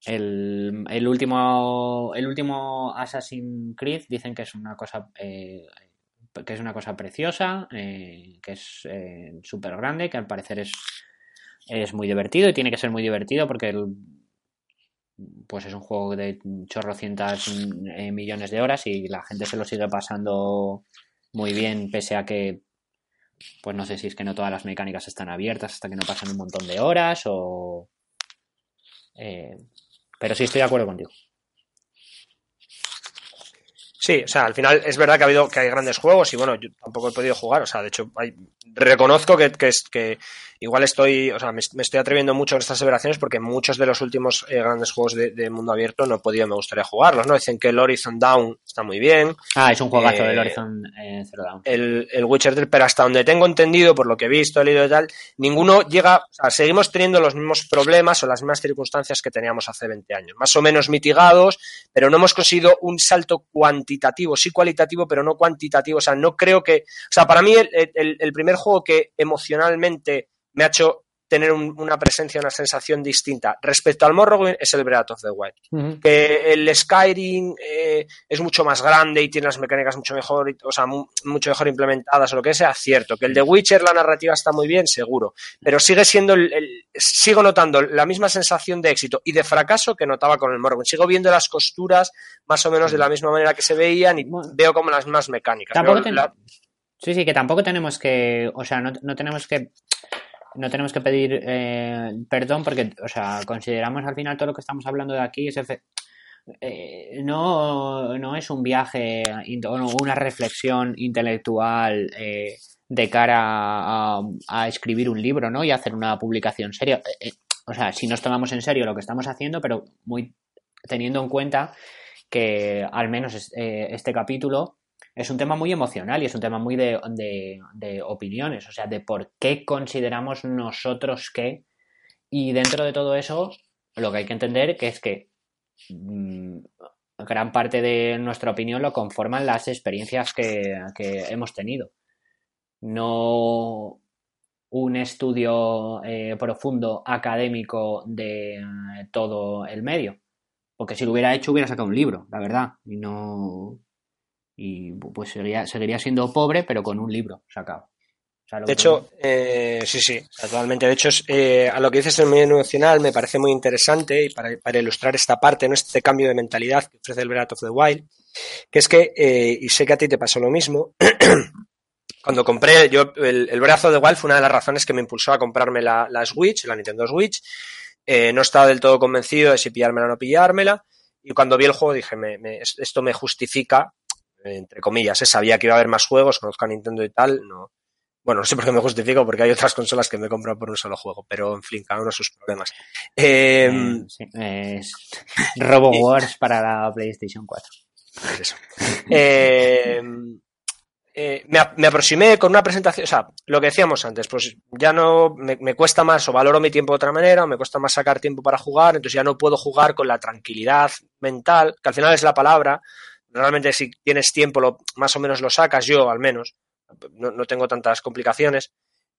el, último el último Assassin's Creed dicen que es una cosa eh, que es una cosa preciosa, eh, que es súper grande, que al parecer es es muy divertido y tiene que ser muy divertido porque el, pues es un juego de chorrocientas millones de horas y la gente se lo sigue pasando muy bien pese a que pues no sé si es que no todas las mecánicas están abiertas hasta que no pasan un montón de horas o eh, pero sí estoy de acuerdo contigo Sí, o sea, al final es verdad que ha habido que hay grandes juegos y bueno, yo tampoco he podido jugar, o sea, de hecho, hay, reconozco que, que, que, igual estoy, o sea, me, me, estoy atreviendo mucho en estas aseveraciones porque muchos de los últimos eh, grandes juegos de, de, mundo abierto no he podido, me gustaría jugarlos, ¿no? Dicen que el Horizon Down está muy bien. Ah, es un juegazo eh, el Horizon eh, Zero Dawn. El, el Witcher 3, pero hasta donde tengo entendido, por lo que he visto, he leído y tal, ninguno llega, o sea, seguimos teniendo los mismos problemas o las mismas circunstancias que teníamos hace 20 años, más o menos mitigados, pero no hemos conseguido un salto cuantitativo, sí cualitativo, pero no cuantitativo, o sea, no creo que, o sea, para mí el, el, el primer juego que emocionalmente me ha hecho tener una presencia, una sensación distinta. Respecto al Morrowind es el Breath of the Wild. Que el Skyrim eh, es mucho más grande y tiene las mecánicas mucho mejor, o sea, mucho mejor implementadas o lo que sea, cierto. Que el de Witcher la narrativa está muy bien, seguro. Pero sigue siendo, el, sigo notando la misma sensación de éxito y de fracaso que notaba con el Morrowind. Sigo viendo las costuras más o menos de la misma manera que se veían y veo como las más mecánicas. Sí, sí, que tampoco tenemos que, o sea, no, no tenemos que no tenemos que pedir eh, perdón porque, o sea, consideramos al final todo lo que estamos hablando de aquí es eh, no, no es un viaje o una reflexión intelectual eh, de cara a, a, escribir un libro, ¿no? Y hacer una publicación seria. o sea, si nos tomamos en serio lo que estamos haciendo, pero muy teniendo en cuenta que al menos este capítulo es un tema muy emocional y es un tema muy de, de, opiniones, o sea, de por qué consideramos nosotros que. Y dentro de todo eso, lo que hay que entender que es que mm, gran parte de nuestra opinión lo conforman las experiencias que, hemos tenido. No un estudio eh, profundo académico de eh, todo el medio. Porque si lo hubiera hecho hubiera sacado un libro, la verdad. Y no, y pues seguiría, seguiría siendo pobre, pero con un libro sacado. de hecho, eh, sí, sí, totalmente. De hecho, eh, a lo que dices en el medio emocional me parece muy interesante y para, ilustrar esta parte, ¿no? este cambio de mentalidad que ofrece el Breath of the Wild, que es que, eh, y sé que a ti te pasó lo mismo, [CLEARS THROAT] cuando compré, yo, el, el Breath of the Wild fue una de las razones que me impulsó a comprarme la, Switch, la Nintendo Switch. no estaba del todo convencido de si pillármela o no pillármela. Y cuando vi el juego dije, esto me justifica entre comillas, ¿eh? sabía que iba a haber más juegos, conozco a Nintendo y tal, no. Bueno, no sé por qué me justifico, porque hay otras [LAUGHS] consolas que me he comprado por un solo juego, pero en fin, cada uno sus problemas. Em, eh, Robo [LAUGHS] Wars para la PlayStation 4. Eso. Em, eh, me, aproximé con una presentación, o sea, lo que decíamos antes, pues ya no me, me, cuesta más o valoro mi tiempo de otra manera, o me cuesta más sacar tiempo para jugar, entonces ya no puedo jugar con la tranquilidad mental, que al final es la palabra, realmente si tienes tiempo lo, más o menos lo sacas, yo al menos, no, tengo tantas complicaciones.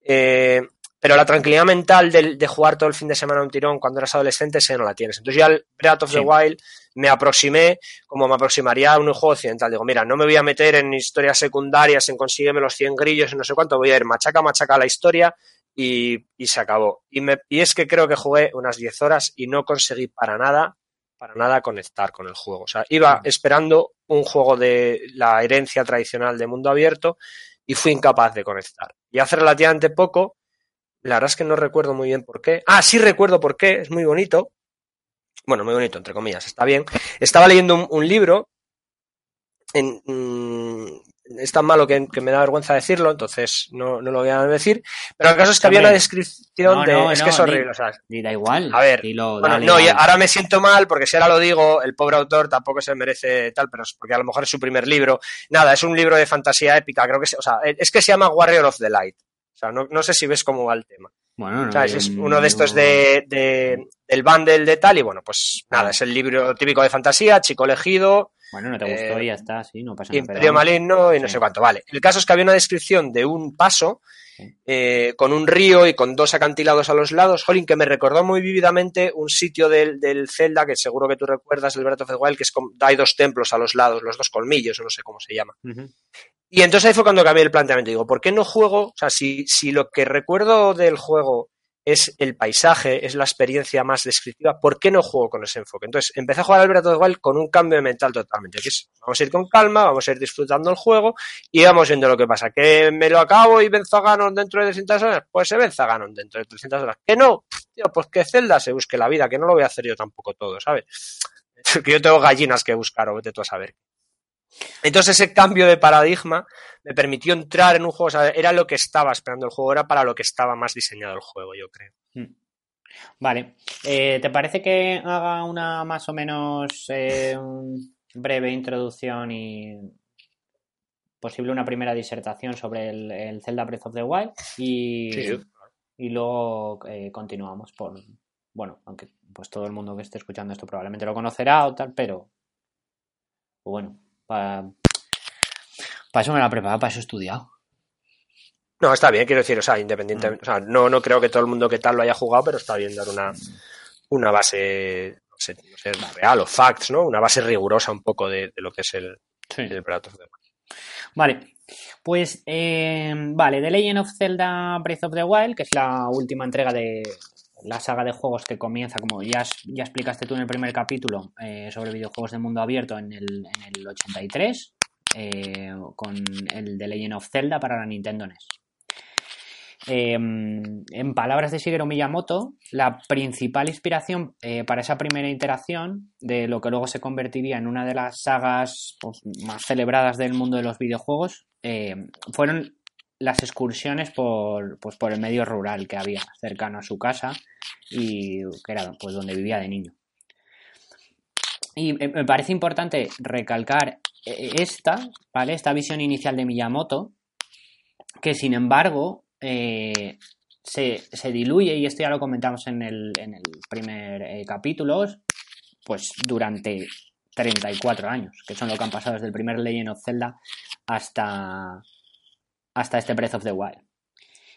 Eh, pero la tranquilidad mental de, jugar todo el fin de semana un tirón cuando eras adolescente, ese no la tienes. Entonces ya al Breath of the Wild me aproximé como me aproximaría a un juego occidental. Digo, mira, no me voy a meter en historias secundarias, en consígueme los 100 grillos, y no sé cuánto, voy a ir machaca, machaca la historia y, y se acabó. Y, me, y es que creo que jugué unas 10 horas y no conseguí para nada para nada conectar con el juego. O sea, iba esperando un juego de la herencia tradicional de mundo abierto y fui incapaz de conectar. Y hace relativamente poco, la verdad es que no recuerdo muy bien por qué. Ah, sí recuerdo por qué, es muy bonito. Bueno, muy bonito, entre comillas, está bien. Estaba leyendo un, libro en, mm, es tan malo que, me da vergüenza decirlo, entonces no, lo voy a decir. Pero el caso es que había una descripción de. es que es horrible, ni, da igual. A ver, no, y ahora me siento mal porque si ahora lo digo, el pobre autor tampoco se merece tal, pero es porque a lo mejor es su primer libro. Nada, es un libro de fantasía épica, creo que es, o sea, es que se llama Warrior of the Light. O sea, no, sé si ves cómo va el tema. Bueno, es uno de estos de, de, del bundle de tal, y bueno, pues nada, es el libro típico de fantasía, chico elegido bueno, no te gustó y ya está, sí, no pasa nada. Imperio maligno y no sé cuánto, vale. El caso es que había una descripción de un paso eh, con un río y con dos acantilados a los lados, Jolín, que me recordó muy vívidamente un sitio del, del Zelda, que seguro que tú recuerdas, el Breath of the Wild, que es hay dos templos a los lados, los dos colmillos, o no sé cómo se llama. Y entonces ahí fue cuando cambié el planteamiento. Digo, ¿por qué no juego? O sea, si, si lo que recuerdo del juego es el paisaje, es la experiencia más descriptiva, ¿por qué no juego con ese enfoque? Entonces, empecé a jugar al Breath Wild con un cambio mental totalmente. vamos a ir con calma, vamos a ir disfrutando el juego y vamos viendo lo que pasa. ¿Que me lo acabo y venzo a Ganon dentro de 300 horas? Pues se vence a Ganon dentro de 300 horas. ¿Que no? Tío, pues que Zelda se busque la vida, que no lo voy a hacer yo tampoco todo, ¿sabes? [LAUGHS] Que yo tengo gallinas que buscar o vete tú a saber. Entonces ese cambio de paradigma me permitió entrar en un juego, o sea, era lo que estaba esperando el juego, era para lo que estaba más diseñado el juego, yo creo. Hmm. Vale, eh, ¿te parece que haga una más o menos eh, breve introducción y posible una primera disertación sobre el, Zelda Breath of the Wild? Y, y luego eh, continuamos por, bueno, aunque pues todo el mundo que esté escuchando esto probablemente lo conocerá o tal, pero bueno, para, eso me la he preparado, para eso he estudiado. No, está bien, quiero decir, o sea, independientemente, o sea, no, no creo que todo el mundo que tal lo haya jugado, pero está bien dar una, una base, no sé, no sé, real o facts, ¿no? Una base rigurosa un poco de, de lo que es el, Sí. el Breath of the Wild. Vale, pues eh, vale, The Legend of Zelda Breath of the Wild, que es la última entrega de la saga de juegos que comienza, como ya, ya explicaste tú en el primer capítulo, eh, sobre videojuegos de mundo abierto en el, en el 83, eh, con el The Legend of Zelda para la Nintendo NES. Eh, en palabras de Shigeru Miyamoto, la principal inspiración eh, para esa primera iteración de lo que luego se convertiría en una de las sagas pues, más celebradas del mundo de los videojuegos eh, fueron las excursiones por, pues, por el medio rural que había cercano a su casa y que era pues, donde vivía de niño. Y me parece importante recalcar eh, esta, ¿vale? Esta visión inicial de Miyamoto, que sin embargo eh, se, se diluye, y esto ya lo comentamos en el, en el primer eh, capítulo, pues durante 34 años, que son lo que han pasado desde el primer Legend of Zelda hasta, hasta este Breath of the Wild.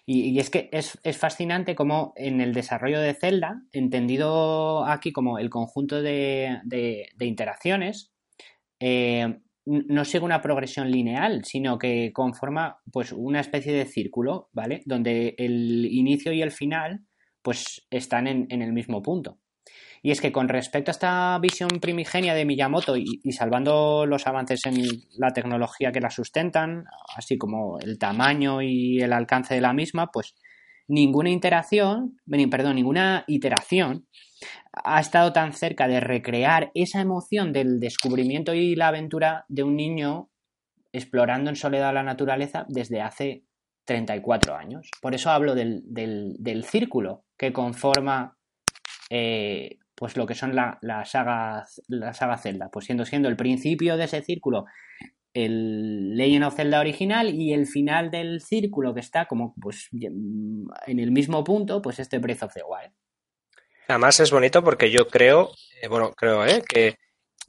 Y, es que es, fascinante como en el desarrollo de Zelda, entendido aquí como el conjunto de, interacciones, eh, no sigue una progresión lineal, sino que conforma pues una especie de círculo, ¿vale? Donde el inicio y el final pues están en el mismo punto. Y es que con respecto a esta visión primigenia de Miyamoto y, salvando los avances en la tecnología que la sustentan, así como el tamaño y el alcance de la misma, pues ninguna interacción, perdón, ninguna iteración ha estado tan cerca de recrear esa emoción del descubrimiento y la aventura de un niño explorando en soledad la naturaleza desde hace 34 años. Por eso hablo del, del- del círculo que conforma eh, pues lo que son la, la saga, la saga Zelda, pues siendo, siendo el principio de ese círculo el Legend of Zelda original y el final del círculo que está como pues en el mismo punto, pues este Breath of the Wild. Además es bonito porque yo creo, eh, bueno, creo, ¿eh? Que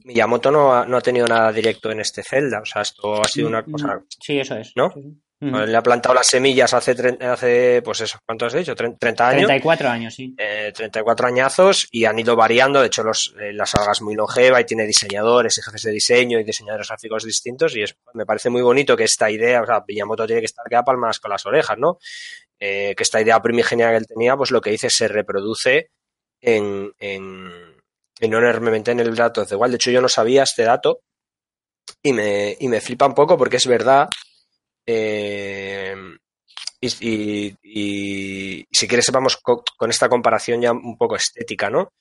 Miyamoto no ha, no ha tenido nada directo en este Zelda. O sea, esto ha sido una cosa. Sí, eso es. ¿No? Sí, Le ha plantado las semillas hace, hace pues eso, ¿cuánto has dicho? Tre- 30 años. 34 años, sí. eh, 34 añazos y han ido variando. De hecho, los, eh, la saga es muy longeva y tiene diseñadores y jefes de diseño y diseñadores gráficos distintos. Y es, me parece muy bonito que esta idea, o sea, Miyamoto tiene que estar que palmas con las orejas, ¿no? Eh, que esta idea primigenia que él tenía, pues lo que dice se reproduce en, en, enormemente en el dato de igual. De hecho, yo no sabía este dato y me, y me flipa un poco porque es verdad. Eh, y, si quieres vamos co con esta comparación ya un poco estética, ¿no?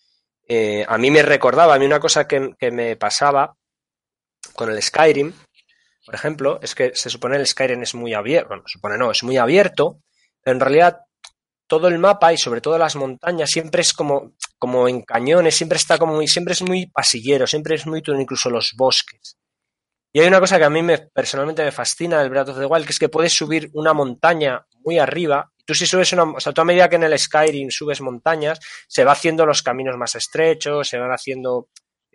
Eh, a mí me recordaba, a mí una cosa que, que, me pasaba con el Skyrim, por ejemplo, es que se supone el Skyrim es muy abierto, bueno, supone no, es muy abierto, pero en realidad todo el mapa y sobre todo las montañas siempre es como, como en cañones, siempre está como muy, siempre es muy pasillero, siempre es muy incluso los bosques. Y hay una cosa que a mí me, personalmente me fascina del Breath of the Wild, que es que puedes subir una montaña muy arriba. Tú si subes una, o sea, tú a medida que en el Skyrim subes montañas, se va haciendo los caminos más estrechos, se van haciendo,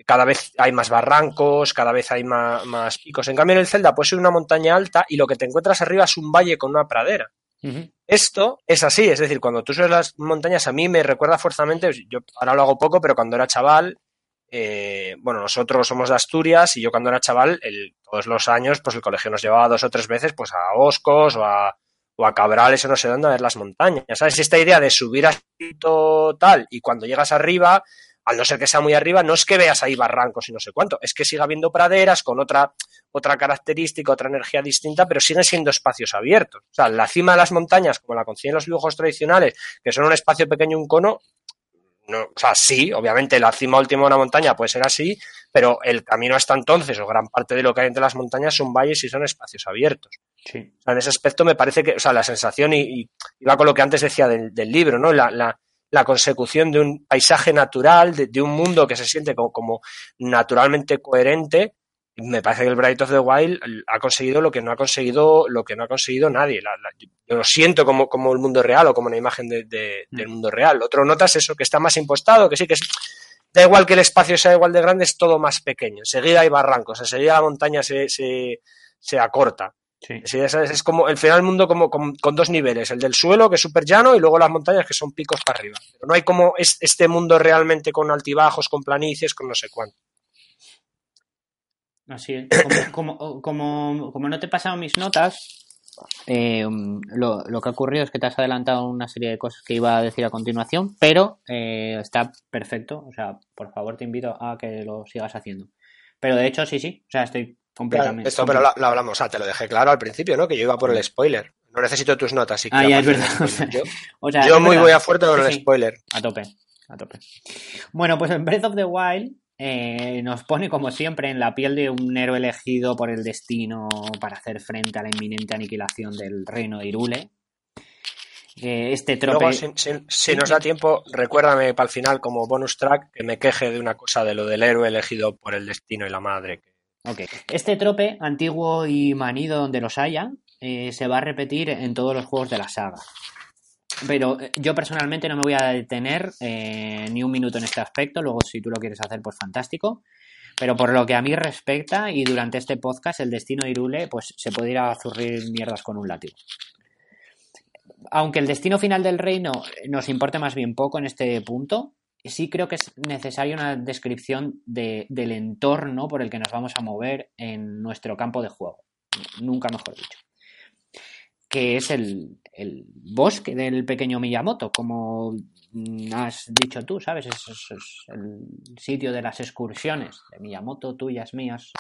cada vez hay más barrancos, cada vez hay más, más picos. En cambio en el Zelda puedes subir una montaña alta y lo que te encuentras arriba es un valle con una pradera. Uh -huh. Esto es así, es decir, cuando tú subes las montañas a mí me recuerda fuertemente, yo ahora lo hago poco, pero cuando era chaval, eh, bueno, nosotros somos de Asturias y yo cuando era chaval, el, todos los años, pues el colegio nos llevaba dos o tres veces pues a Oscos o a, o a Cabrales o no sé dónde a ver las montañas, ¿sabes? Esta idea de subir a tal y cuando llegas arriba, al no ser que sea muy arriba, no es que veas ahí barrancos y no sé cuánto, es que siga habiendo praderas con otra, otra característica, otra energía distinta, pero siguen siendo espacios abiertos. O sea, la cima de las montañas, como la consiguen los dibujos tradicionales, que son un espacio pequeño, un cono, no, o sea, sí, obviamente la cima última de una montaña puede ser así, pero el camino hasta entonces, o gran parte de lo que hay entre las montañas, son valles y son espacios abiertos. Sí. O sea, en ese aspecto me parece que, o sea, la sensación, y, y va con lo que antes decía del, del libro, ¿no? La, la, la, consecución de un paisaje natural, de, de, un mundo que se siente como, como naturalmente coherente, me parece que el Bright of the Wild ha conseguido lo que no ha conseguido lo que no ha conseguido nadie. La, la, yo lo siento como, como el mundo real o como una imagen de, de, del mundo real. Otro notas eso, que está más impostado, que sí, que es, da igual que el espacio sea igual de grande, es todo más pequeño. Enseguida hay barrancos, enseguida la montaña se, se, se acorta. Sí. Sí, es, es como el final del mundo como, con, con dos niveles, el del suelo, que es súper llano, y luego las montañas, que son picos para arriba. Pero no hay como es- este mundo realmente con altibajos, con planicies, con no sé cuánto. Así es. Como, [COUGHS] como, como, como no te he pasado mis notas, eh, lo, lo que ha ocurrido es que te has adelantado una serie de cosas que iba a decir a continuación, pero eh, está perfecto. O sea, por favor te invito a que lo sigas haciendo. Pero de hecho, sí, sí. O sea, estoy Claro, completamente. esto, pero lo, lo hablamos, o sea, te lo dejé claro al principio, ¿no? Que yo iba por el spoiler. No necesito tus notas. Si Ah, ya, es partir verdad. spoiler. Yo, [LAUGHS] O sea, yo es muy verdad. voy a fuerte con Sí, el sí. spoiler. A tope, a tope. Bueno, pues en Breath of the Wild eh, nos pone, como siempre, en la piel de un héroe elegido por el destino para hacer frente a la inminente aniquilación del reino de Irule. Eh, este trope. Luego, si, si- si nos da tiempo, recuérdame para el final como bonus track que me queje de una cosa de lo del héroe elegido por el destino y la madre. Ok. Este trope, antiguo y manido donde los haya, eh, se va a repetir en todos los juegos de la saga. Pero eh, yo personalmente no me voy a detener eh, ni un minuto en este aspecto. Luego, si tú lo quieres hacer, pues fantástico. Pero por lo que a mí respecta, y durante este podcast, el destino de Irule, pues se puede ir a zurrir mierdas con un látigo. Aunque el destino final del reino nos importe más bien poco en este punto, sí creo que es necesaria una descripción de- del entorno por el que nos vamos a mover en nuestro campo de juego. Nunca mejor dicho. Que es el, el bosque del pequeño Miyamoto, como has dicho tú, ¿sabes? Es, es- es el sitio de las excursiones de Miyamoto, tuyas, mías.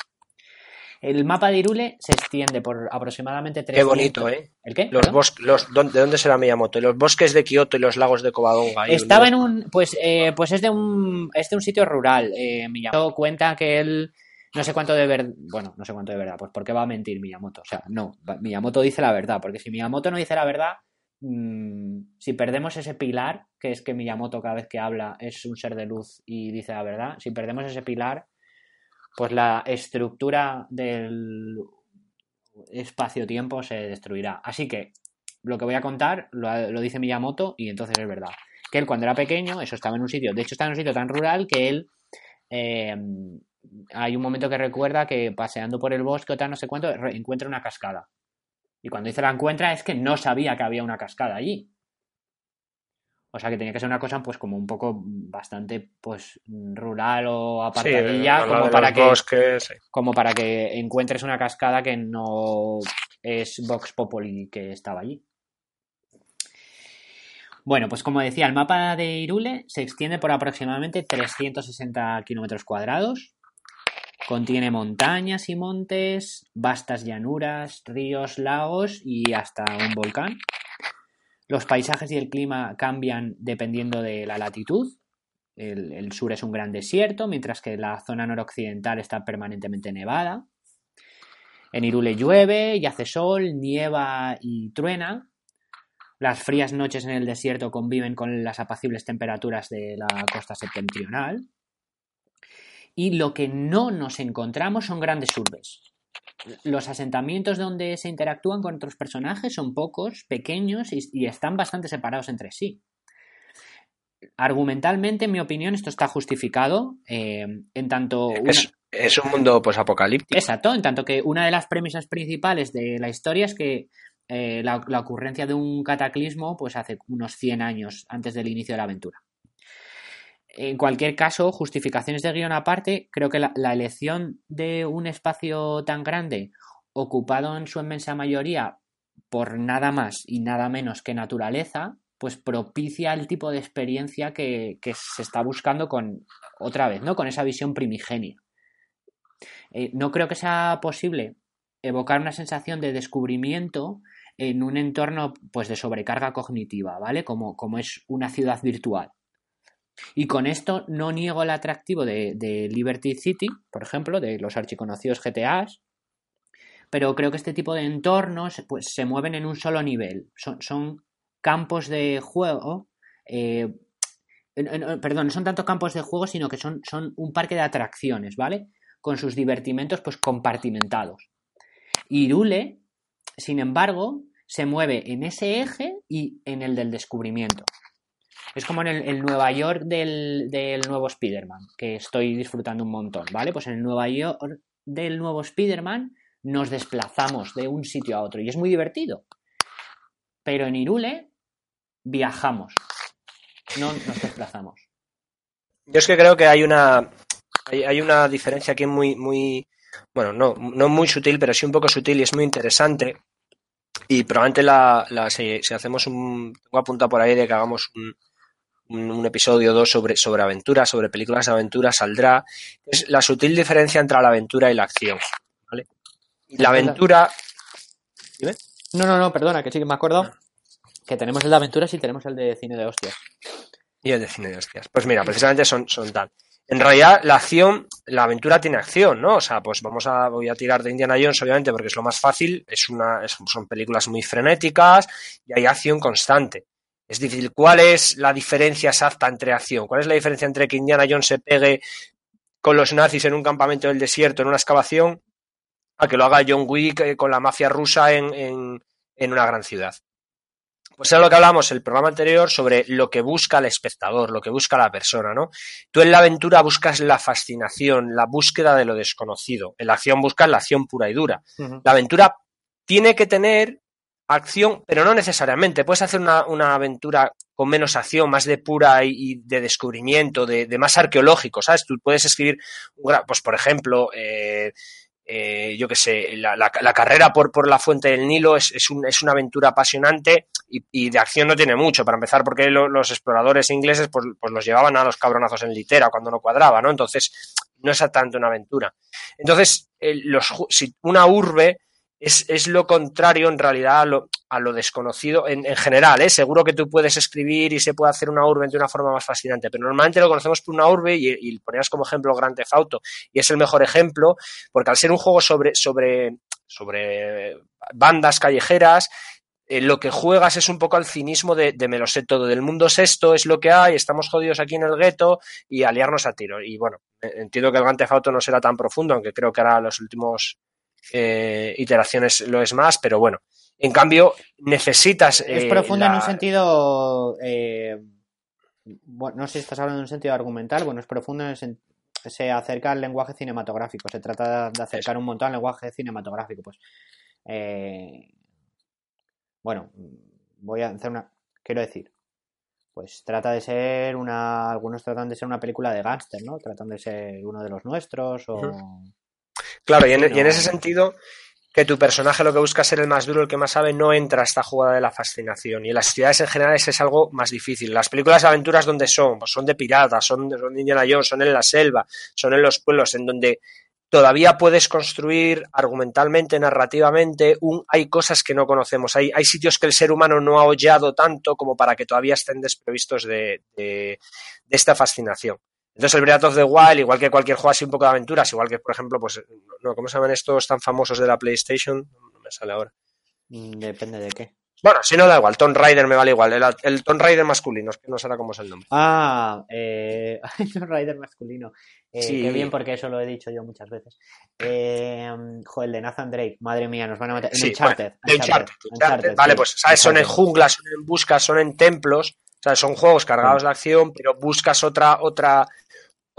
El mapa de Irule se extiende por aproximadamente 300... Qué bonito, ¿eh? ¿El qué? Los bosques, los, ¿dónde, ¿De dónde será Miyamoto? Los bosques de Kioto y los lagos de Covadonga. Estaba en un, pues, eh, pues es de un, es de un sitio rural. Eh, Miyamoto cuenta que él, no sé cuánto de verdad, bueno, no sé cuánto de verdad, pues ¿por qué va a mentir Miyamoto? O sea, no, Miyamoto dice la verdad, porque si Miyamoto no dice la verdad, mm, si perdemos ese pilar, que es que Miyamoto cada vez que habla es un ser de luz y dice la verdad, si perdemos ese pilar, pues la estructura del espacio-tiempo se destruirá. Así que lo que voy a contar lo, lo dice Miyamoto y entonces es verdad. Que él cuando era pequeño, eso estaba en un sitio, de hecho estaba en un sitio tan rural que él eh, hay un momento que recuerda que paseando por el bosque o tal, no sé cuánto, encuentra una cascada. Y cuando dice la encuentra es que no sabía que había una cascada allí. O sea que tenía que ser una cosa pues como un poco bastante pues rural o apartadilla como para que bosques, sí. como para que encuentres una cascada que no es Vox Populi que estaba allí. Bueno, pues como decía, el mapa de Irule se extiende por aproximadamente 360 kilómetros cuadrados. Contiene montañas y montes, vastas llanuras, ríos, lagos y hasta un volcán. Los paisajes y el clima cambian dependiendo de la latitud. El, sur es un gran desierto, mientras que la zona noroccidental está permanentemente nevada. En Irule llueve y hace sol, nieva y truena. Las frías noches en el desierto conviven con las apacibles temperaturas de la costa septentrional. Y lo que no nos encontramos son grandes urbes. Los asentamientos donde se interactúan con otros personajes son pocos, pequeños y, y están bastante separados entre sí. Argumentalmente, en mi opinión, esto está justificado eh, en tanto... una- Es, es un mundo pues apocalíptico. Exacto, en tanto que una de las premisas principales de la historia es que eh, la, la ocurrencia de un cataclismo pues hace unos 100 años antes del inicio de la aventura. En cualquier caso, justificaciones de guion aparte, creo que la, elección de un espacio tan grande, ocupado en su inmensa mayoría por nada más y nada menos que naturaleza, pues propicia el tipo de experiencia que, que se está buscando con, otra vez, ¿no? Con esa visión primigenia. Eh, no creo que sea posible evocar una sensación de descubrimiento en un entorno pues de sobrecarga cognitiva, ¿vale? Como, como es una ciudad virtual. Y con esto no niego el atractivo de, Liberty City, por ejemplo, de los archiconocidos GTAs, pero creo que este tipo de entornos pues, se mueven en un solo nivel. Son, campos de juego. Eh, perdón, no son tanto campos de juego, sino que son, son un parque de atracciones, ¿vale? Con sus divertimentos pues compartimentados. Irule, sin embargo, se mueve en ese eje y en el del descubrimiento. Es como en el, Nueva York del, del nuevo Spider-Man, que estoy disfrutando un montón, ¿vale? Pues en el Nueva York del nuevo Spider-Man nos desplazamos de un sitio a otro y es muy divertido. Pero en Irule viajamos, no nos desplazamos. Yo es que creo que hay una hay, una diferencia aquí muy muy bueno, no, no muy sutil, pero sí un poco sutil y es muy interesante. Y probablemente la, si, hacemos un. Tengo apuntado por ahí de que hagamos un, un, episodio o dos sobre, sobre aventuras, sobre películas de aventura, saldrá. Es la sutil diferencia entre la aventura y la acción. la aventura. No, no, no, perdona, que sí que me acuerdo ah. que tenemos el de aventuras y tenemos el de cine de hostias. Y el de cine de hostias. Pues mira, precisamente son, son tal en realidad la acción, la aventura tiene acción, ¿no? O sea, pues vamos a, voy a tirar de Indiana Jones, obviamente, porque es lo más fácil, es una, son películas muy frenéticas y hay acción constante. Es difícil. ¿Cuál es la diferencia exacta entre acción? ¿Cuál es la diferencia entre que Indiana Jones se pegue con los nazis en un campamento del desierto, en una excavación, a que lo haga John Wick eh, con la mafia rusa en, en, en una gran ciudad? Pues es lo que hablamos en el programa anterior sobre lo que busca el espectador, lo que busca la persona, ¿no? Tú en la aventura buscas la fascinación, la búsqueda de lo desconocido. En la acción buscas la acción pura y dura. La aventura tiene que tener acción, pero no necesariamente. Puedes hacer una, aventura con menos acción, más de pura y, de descubrimiento, de, más arqueológico, ¿sabes? Tú puedes escribir, pues por ejemplo, eh, eh, yo qué sé, la, carrera por, por, la fuente del Nilo es, es, es una aventura apasionante y, de acción no tiene mucho, para empezar, porque los exploradores ingleses pues, pues, los llevaban a los cabronazos en litera cuando no cuadraba, ¿no? Entonces, no es tanto una aventura. Entonces, los, si una urbe es, es, lo contrario en realidad a lo, a lo desconocido en, en, general. ¿eh? Seguro que tú puedes escribir y se puede hacer una urbe de una forma más fascinante, pero normalmente lo conocemos por una urbe y, y ponías como ejemplo Grand Theft Auto y es el mejor ejemplo porque al ser un juego sobre, sobre, sobre bandas callejeras, eh, lo que juegas es un poco al cinismo de, de, me lo sé todo, del mundo es esto, es lo que hay, estamos jodidos aquí en el gueto y aliarnos a tiro. Y bueno, entiendo que el Grand Theft Auto no será tan profundo, aunque creo que ahora los últimos eh, iteraciones lo es más, pero bueno. En cambio, necesitas. Es eh, profundo en un sentido. Eh, bueno, no sé si estás hablando en un sentido argumental, bueno, es profundo en el se acerca al lenguaje cinematográfico, se trata de acercar un montón al lenguaje cinematográfico. Pues, bueno, voy a hacer una. Quiero decir, pues trata de ser una. Algunos tratan de ser una película de gángster, ¿no? Tratan de ser uno de los nuestros o. Claro, y en, ese sentido, que tu personaje lo que busca ser el más duro, el que más sabe, no entra a esta jugada de la fascinación. Y en las ciudades en general ese es algo más difícil. Las películas de aventuras, ¿dónde son? Pues son de piratas, son de, Indiana Jones, son en la selva, son en los pueblos, en donde todavía puedes construir argumentalmente, narrativamente, un, hay cosas que no conocemos, hay, hay sitios que el ser humano no ha hollado tanto como para que todavía estén desprovistos de, de esta fascinación. Entonces el Breath of the Wild, igual que cualquier juego así un poco de aventuras, igual que por ejemplo, pues, no, ¿cómo se llaman estos tan famosos de la PlayStation? No me sale ahora. Mm, depende de qué. Bueno, si no da igual, Tomb Raider me vale igual, el, el Tomb Raider masculino, no sé cómo es el nombre. Ah, eh, [LAUGHS] Tomb Raider masculino. Eh, sí. Qué bien, porque eso lo he dicho yo muchas veces. Eh, joder, el de Nathan Drake, madre mía, nos van a meter. Sí, Uncharted, Uncharted, Vale, pues, ¿sabes? Son en junglas, son en buscas, son en templos. O sea, son juegos cargados de acción, pero buscas otra, otra,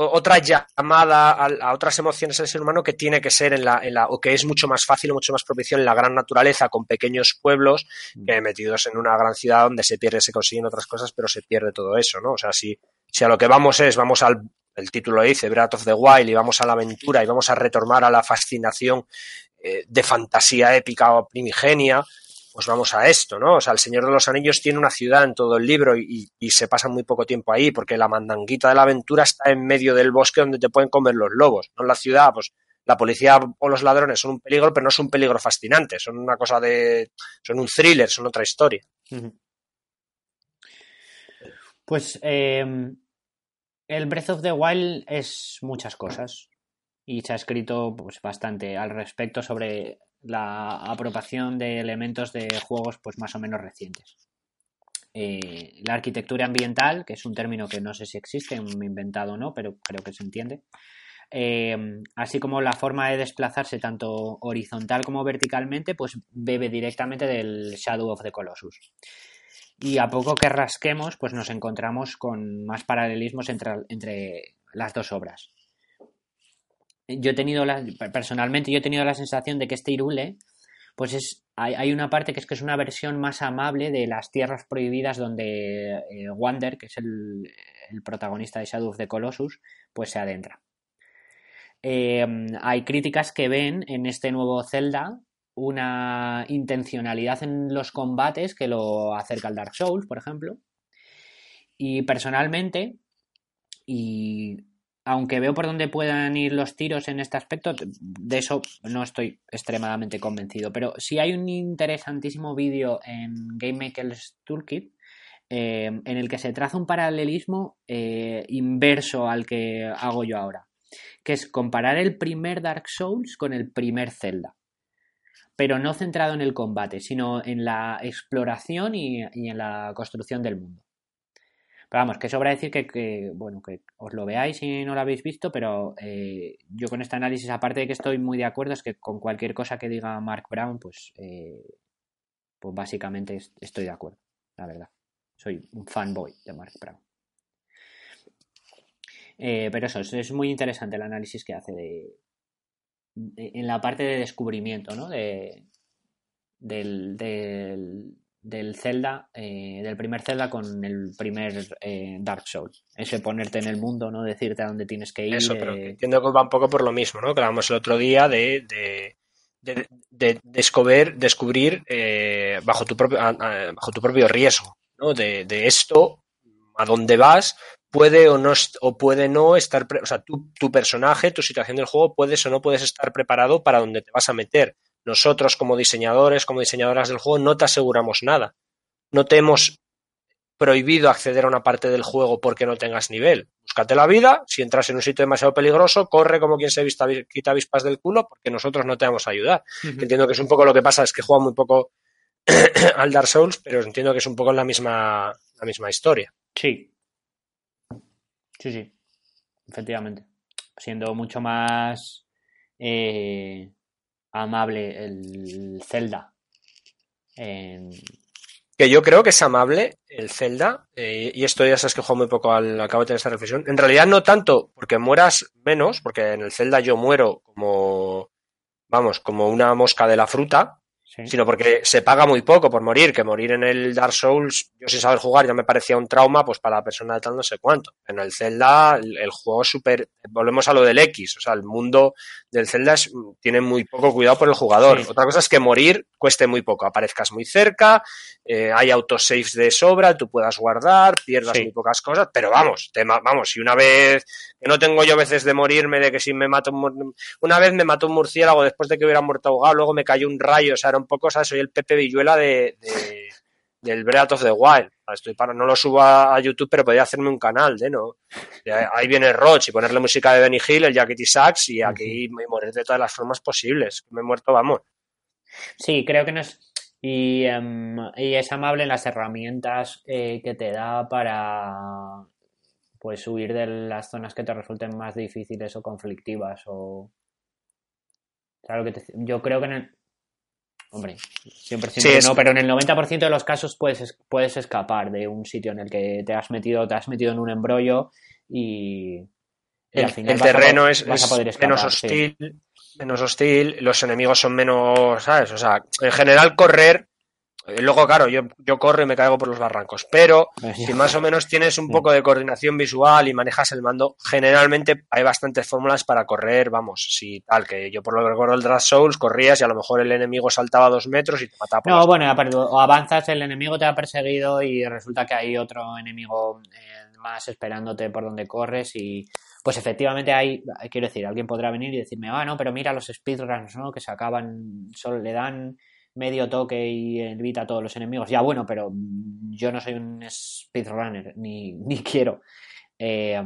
otra llamada a, otras emociones del ser humano que tiene que ser en la, en la, o que es mucho más fácil o mucho más propicio en la gran naturaleza con pequeños pueblos mm. que metidos en una gran ciudad donde se pierde, se consiguen otras cosas, pero se pierde todo eso, ¿no? O sea, si, si a lo que vamos es, vamos al, el título dice, Breath of the Wild, y vamos a la aventura y vamos a retomar a la fascinación eh, de fantasía épica o primigenia, pues vamos a esto, ¿no? O sea, el Señor de los Anillos tiene una ciudad en todo el libro y, se pasa muy poco tiempo ahí, porque la mandanguita de la aventura está en medio del bosque donde te pueden comer los lobos, no en la ciudad, pues la policía o los ladrones son un peligro, pero no es un peligro fascinante, son una cosa de... son un thriller, son otra historia. Pues eh, el Breath of the Wild es muchas cosas y se ha escrito pues bastante al respecto sobre la apropiación de elementos de juegos pues más o menos recientes. Eh, la arquitectura ambiental, que es un término que no sé si existe, inventado o no, pero creo que se entiende. Eh, así como la forma de desplazarse tanto horizontal como verticalmente, pues bebe directamente del Shadow of the Colossus. Y a poco que rasquemos, pues nos encontramos con más paralelismos entre, entre las dos obras. Yo he tenido la, personalmente yo he tenido la sensación de que este Irule pues es hay, una parte que es que es una versión más amable de las tierras prohibidas donde eh, Wander, que es el, protagonista de Shadow of the Colossus, pues se adentra. Em, hay críticas que ven en este nuevo Zelda una intencionalidad en los combates que lo acerca al Dark Souls, por ejemplo. Y personalmente, y aunque veo por dónde puedan ir los tiros en este aspecto, de eso no estoy extremadamente convencido. Pero sí hay un interesantísimo vídeo en Game Maker's Toolkit eh, en el que se traza un paralelismo eh, inverso al que hago yo ahora, que es comparar el primer Dark Souls con el primer Zelda, pero no centrado en el combate, sino en la exploración y en la construcción del mundo. Pero vamos, que sobra decir que, bueno, que os lo veáis si no lo habéis visto, pero eh, yo con este análisis, aparte de que estoy muy de acuerdo, es que con cualquier cosa que diga Mark Brown, pues, eh, pues básicamente estoy de acuerdo, la verdad. Soy un fanboy de Mark Brown. Eh, pero eso, es, muy interesante el análisis que hace de, en la parte de descubrimiento, ¿no? De, del, del Zelda, eh, del primer Zelda con el primer eh, Dark Souls. Ese ponerte en el mundo, ¿no? Decirte a dónde tienes que ir. Eso, pero eh, entiendo que va un poco por lo mismo, ¿no? Que hablamos el otro día de, de, de, descubrir, descubrir bajo, tu propio, bajo tu propio riesgo, ¿no? De, esto, a dónde vas, puede o no o puede no estar, o sea, tu, tu personaje, tu situación del juego, puedes o no puedes estar preparado para donde te vas a meter nosotros como diseñadores, como diseñadoras del juego, no te aseguramos nada. No te hemos prohibido acceder a una parte del juego porque no tengas nivel. Búscate la vida, si entras en un sitio demasiado peligroso, corre como quien se vista, quita avispas del culo porque nosotros no te vamos a ayudar. Entiendo que es un poco lo que pasa, es que juega muy poco [COUGHS] al Dark Souls, pero entiendo que es un poco la misma, la misma historia. Sí. Sí, sí. Efectivamente. Siendo mucho más eh, amable el Zelda. Que yo creo que es amable el Zelda, eh, y esto ya sabes que juego muy poco al acabo de tener esta reflexión. En realidad no tanto porque mueras menos, porque en el Zelda yo muero como, vamos, como una mosca de la fruta, sino porque se paga muy poco por morir, que morir en el Dark Souls, yo sin saber jugar ya me parecía un trauma, pues para la persona de tal no sé cuánto. En el Zelda, el, juego es súper, volvemos a lo del X, o sea, el mundo del Zelda tiene muy poco cuidado por el jugador. Otra cosa es que morir cueste muy poco, aparezcas muy cerca, eh, hay autosaves de sobra, tú puedas guardar, pierdas muy pocas cosas, pero vamos, vamos, si una vez, que no tengo yo veces de morirme, de que si me mato, una vez me mató un murciélago después de que hubiera muerto ahogado, luego me cayó un rayo, o sea, era un poco, ¿sabes? Soy el Pepe Villuela de, del Breath of the Wild. Estoy para, no lo subo a, YouTube, pero podría hacerme un canal de, ¿no? Ahí viene Roach y ponerle música de Benny Hill, el Jackety Sax y aquí me morir de todas las formas posibles. Me he muerto, vamos. Sí, creo que no es. Y, em, y es amable en las herramientas eh, que te da para pues huir de las zonas que te resulten más difíciles o conflictivas o claro que yo creo que en el, Hombre, siempre no, pero en el 90% de los casos puedes, puedes escapar de un sitio en el que te has metido, te has metido en un embrollo y, el, terreno es, menos hostil, menos hostil, los enemigos son menos, ¿sabes? O sea, en general correr Luego, claro, yo, yo corro y me caigo por los barrancos, pero si más o menos tienes un poco de coordinación visual y manejas el mando, generalmente hay bastantes fórmulas para correr, vamos, si tal, que yo por lo que recuerdo el Dark Souls corrías y a lo mejor el enemigo saltaba dos metros y te mataba. no, bueno, o avanzas, el enemigo te ha perseguido y resulta que hay otro enemigo eh, más esperándote por donde corres y pues efectivamente hay, quiero decir, alguien podrá venir y decirme, ah, no, pero mira los speedruns, ¿no? Que se acaban, solo le dan medio toque y evita a todos los enemigos. Ya bueno, pero yo no soy un speedrunner, ni, [LAUGHS] ni quiero. Eh,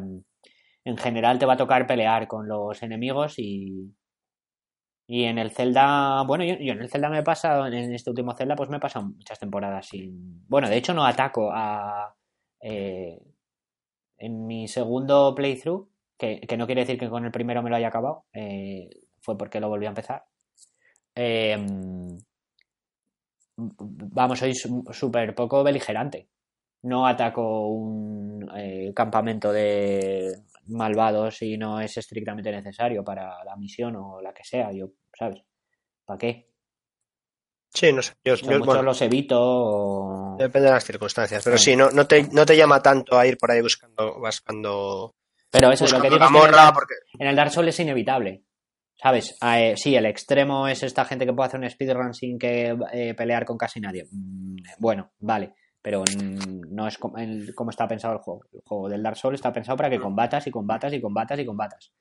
en general te va a tocar pelear con los enemigos y, y en el Zelda, bueno, yo, en el Zelda me he pasado, en este último Zelda, pues me he pasado muchas temporadas sin. Bueno, de hecho no ataco a. Eh, en mi segundo playthrough, que, que, no quiere decir que con el primero me lo haya acabado, eh, fue porque lo volví a empezar. Eh, vamos, soy súper poco beligerante. No ataco un eh, campamento de, malvados si no es estrictamente necesario para la misión o la que sea, yo, ¿sabes? ¿Para qué? Sí, no sé. Yo, O sea, muchos los evito o... Depende de las circunstancias. Pero Sí. sí, no, no, te, no te llama tanto a ir por ahí buscando, buscando, Pero eso es lo que digo es que en el, porque en el Dark Souls es inevitable. ¿Sabes? Ah, eh, sí, el extremo es esta gente que puede hacer un speedrun sin que eh, pelear con casi nadie. Mm, bueno, vale. Pero mm, no es como, está pensado el juego. El juego del Dark Souls está pensado para que combatas y combatas y combatas y combatas.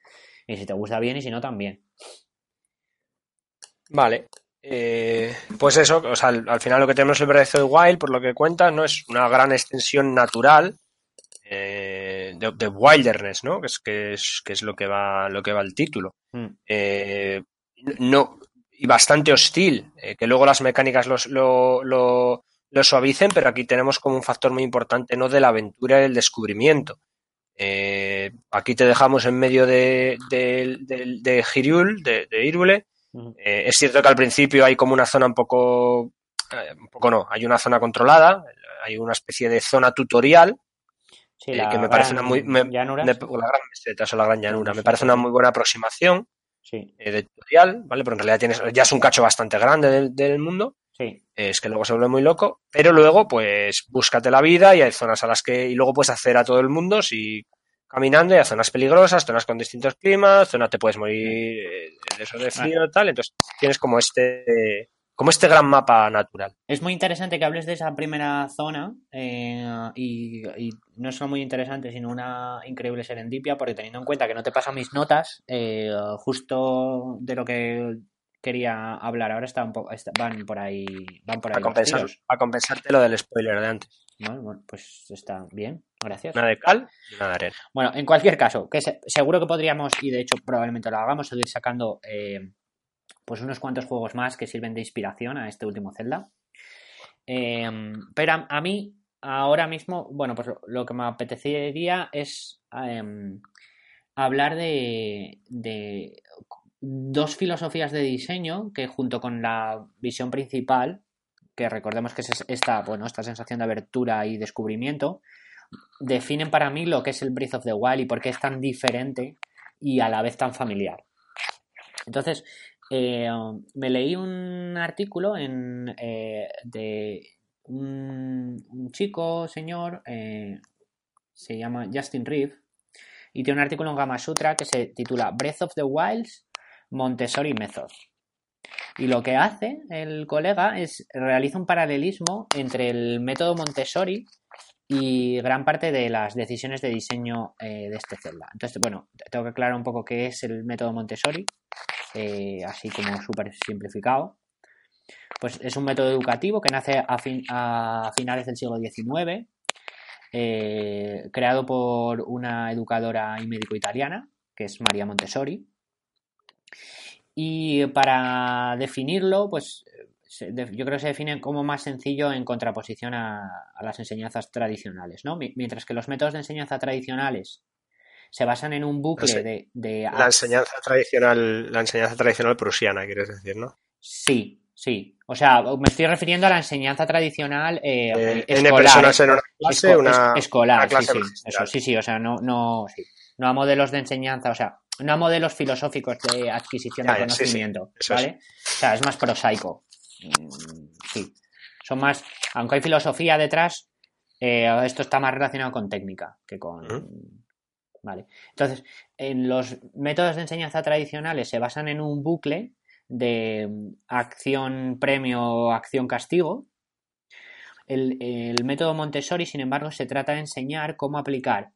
Y si te gusta bien y si no, también. Vale. Eh, pues eso, o sea, al, al final lo que tenemos el Breath of the Wild, por lo que cuentas, ¿no? Es una gran extensión natural de, de wilderness, ¿no? Que es, que es, que es lo que va, lo que va el título. Mm. Eh, no, y bastante hostil, eh, que luego las mecánicas los, lo, lo, lo suavicen, pero aquí tenemos como un factor muy importante, ¿no? De la aventura y el descubrimiento. Eh, aquí te dejamos en medio de, de, de, de Hiriul, de, eh, es cierto que al principio hay como una zona un poco, eh, un poco no, hay una zona controlada, hay una especie de zona tutorial, Sí, eh, que me parece una muy, me- o la gran meseta o la gran llanura, me parece una muy buena aproximación Sí, eh, de tutorial, ¿vale? Pero en realidad tienes, ya es un cacho bastante grande del, del mundo, sí. eh, es que luego se vuelve muy loco, pero luego pues búscate la vida y hay zonas a las que, y luego puedes hacer a todo el mundo si caminando y hay zonas peligrosas, zonas con distintos climas, zonas te puedes morir de eso de frío y tal, entonces tienes como este, como este gran mapa natural. Es muy interesante que hables de esa primera zona eh, y, y no solo muy interesante, sino una increíble serendipia, porque teniendo en cuenta que no te pasan mis notas, eh, justo de lo que quería hablar ahora está un poco, está- van por ahí, van por ahí A, compensar, a compensarte lo del spoiler de antes. Bueno, bueno, pues está bien, gracias. Nada de cal y nada de arena. Bueno, en cualquier caso, que se- seguro que podríamos, y de hecho probablemente lo hagamos, seguir sacando eh, pues unos cuantos juegos más que sirven de inspiración a este último Zelda. Eh, pero a, mí, ahora mismo, bueno, pues lo, lo que me apetecería es em, hablar de, de dos filosofías de diseño que junto con la visión principal, que recordemos que es esta, bueno, esta sensación de abertura y descubrimiento, definen para mí lo que es el Breath of the Wild y por qué es tan diferente y a la vez tan familiar. Entonces, eh, me leí un artículo eh, de un, chico, señor, eh, se llama Justin Reeve, y tiene un artículo en Gama Sutra que se titula Breath of the Wilds Montessori Method. Y lo que hace el colega es realiza un paralelismo entre el método Montessori y gran parte de las decisiones de diseño de este Zelda. Entonces, bueno, tengo que aclarar un poco qué es el método Montessori, eh, así como súper simplificado. Pues es un método educativo que nace a, fin, a finales del siglo XIX, eh, creado por una educadora y médico italiana, que es María Montessori. Y para definirlo, pues yo creo que se define como más sencillo en contraposición a, a las enseñanzas tradicionales, ¿no? Mi- Mientras que los métodos de enseñanza tradicionales se basan en un bucle de, de La enseñanza tradicional, la enseñanza tradicional prusiana, quieres decir, ¿no? Sí, sí. O sea, me estoy refiriendo a la enseñanza tradicional eh, Eh, escolar. N personas ¿eh? en una clase, Esco- una, es- escolar, una clase sí, sí, eso, sí, sí, o sea, no, no, sí. no a modelos de enseñanza, o sea, no a modelos filosóficos de adquisición de ya, sí, sí, conocimiento, eso es. ¿vale? O sea, es más prosaico. Mm, Sí. Son más, aunque hay filosofía detrás, eh, esto está más relacionado con técnica que con. Entonces, en los métodos de enseñanza tradicionales se basan en un bucle de mm, acción premio, acción castigo. El, método Montessori, sin embargo, se trata de enseñar cómo aplicar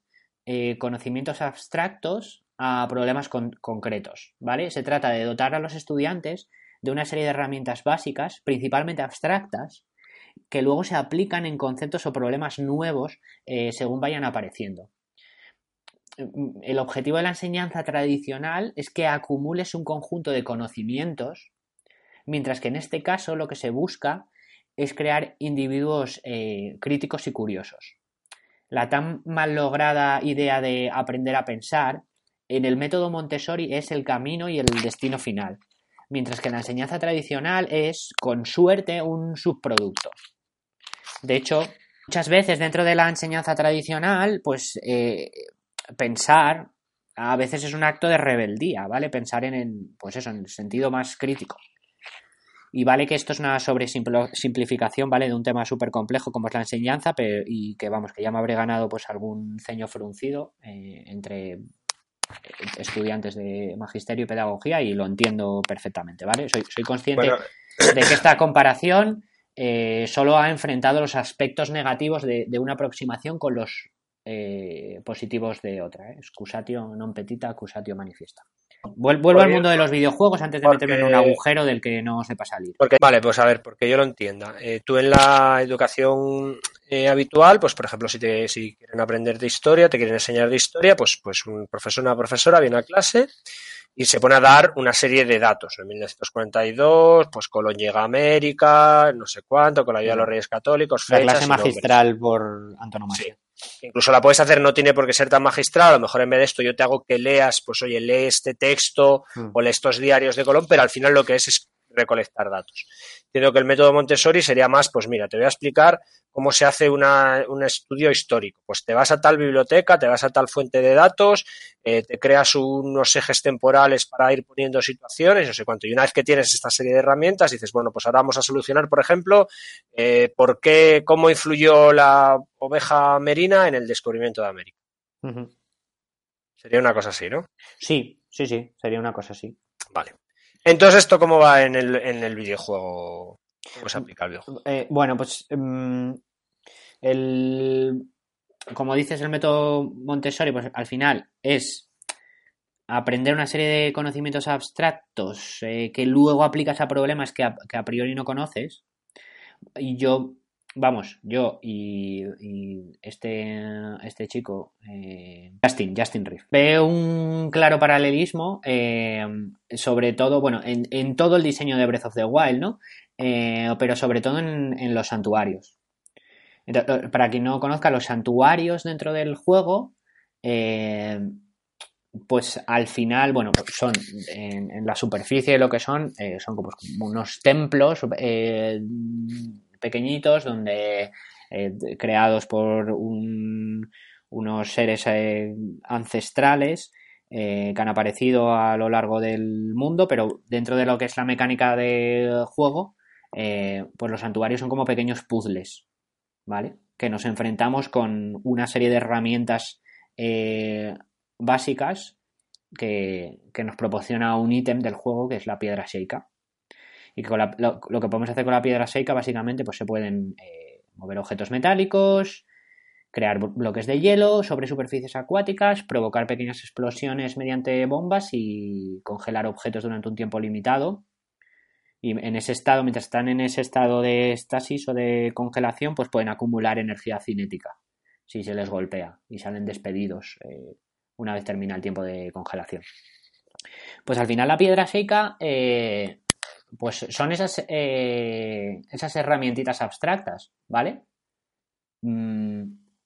eh, conocimientos abstractos a problemas con- concretos, ¿vale? Se trata de dotar a los estudiantes de una serie de herramientas básicas, principalmente abstractas, que luego se aplican en conceptos o problemas nuevos eh, según vayan apareciendo. El objetivo de la enseñanza tradicional es que acumules un conjunto de conocimientos, mientras que en este caso lo que se busca es crear individuos eh, críticos y curiosos. La tan mal lograda idea de aprender a pensar en el método Montessori es el camino y el destino final, mientras que la enseñanza tradicional es, con suerte, un subproducto. De hecho, muchas veces dentro de la enseñanza tradicional, pues eh, pensar a veces es un acto de rebeldía, ¿vale? Pensar en, en pues eso, en el sentido más crítico. Y vale que esto es una sobresimplificación, ¿vale? De un tema súper complejo como es la enseñanza, pero, y que vamos, que ya me habré ganado pues algún ceño fruncido eh, entre estudiantes de magisterio y pedagogía y lo entiendo perfectamente, ¿vale? Soy, soy consciente de que esta comparación eh, solo ha enfrentado los aspectos negativos de, de una aproximación con los eh, positivos de otra. ¿eh? Excusatio non petita, accusatio manifiesta. Vuelvo al mundo de los videojuegos antes de meterme en un agujero del que no sepa salir. Porque, vale, pues a ver, porque yo lo entienda. Eh, tú en la educación eh, habitual, pues por ejemplo, si, te, si quieren aprender de historia, te quieren enseñar de historia, pues, pues un profesor o una profesora viene a clase y se pone a dar una serie de datos. En 1942, pues Colón llega a América, no sé cuánto, con la ayuda de los Reyes Católicos. La clase magistral por antonomasia. Incluso la puedes hacer, no tiene por qué ser tan magistral, a lo mejor en vez de esto yo te hago que leas, pues oye, lee este texto mm. o lee estos diarios de Colón, pero al final lo que es es recolectar datos. Entiendo que el método Montessori sería más, pues mira, te voy a explicar cómo se hace una, un estudio histórico. Pues te vas a tal biblioteca, te vas a tal fuente de datos, eh, te creas unos ejes temporales para ir poniendo situaciones, no sé cuánto. Y una vez que tienes esta serie de herramientas, dices, bueno, pues ahora vamos a solucionar, por ejemplo, eh, por qué, cómo influyó la oveja merina en el descubrimiento de América. Sería una cosa así, ¿no? Sí, sí, sí, sería una cosa así. Vale. Entonces, ¿esto cómo va en el, en el videojuego? ¿Cómo se aplica el videojuego? Eh, bueno, pues mm, el, como dices, el método Montessori, pues al final es aprender una serie de conocimientos abstractos eh, que luego aplicas a problemas que a, que a, priori no conoces. Y yo vamos, yo y, este, este chico, eh, Justin, Justin Riff, veo un claro paralelismo, eh, sobre todo, bueno, en, todo el diseño de Breath of the Wild, ¿no? Eh, pero sobre todo en, los santuarios. para quien no conozca, los santuarios dentro del juego, pues al final, bueno, pues son en, la superficie de lo que son, son como unos templos pequeñitos donde eh, creados por unos seres eh, ancestrales eh, que han aparecido a lo largo del mundo, pero dentro de lo que es la mecánica del juego, pues los santuarios son como pequeños puzzles, ¿vale? Que nos enfrentamos con una serie de herramientas básicas que, que, nos proporciona un ítem del juego que es la piedra Sheikah y que lo, que podemos hacer con la piedra seca básicamente pues se pueden eh, mover objetos metálicos, crear bloques de hielo sobre superficies acuáticas, provocar pequeñas explosiones mediante bombas y congelar objetos durante un tiempo limitado. Y en ese estado, mientras están en ese estado de estasis o de congelación, pues pueden acumular energía cinética si se les golpea y salen despedidos eh, una vez termina el tiempo de congelación. Pues al final la piedra seca eh, pues son esas, eh, esas herramientitas abstractas, ¿vale? Mm,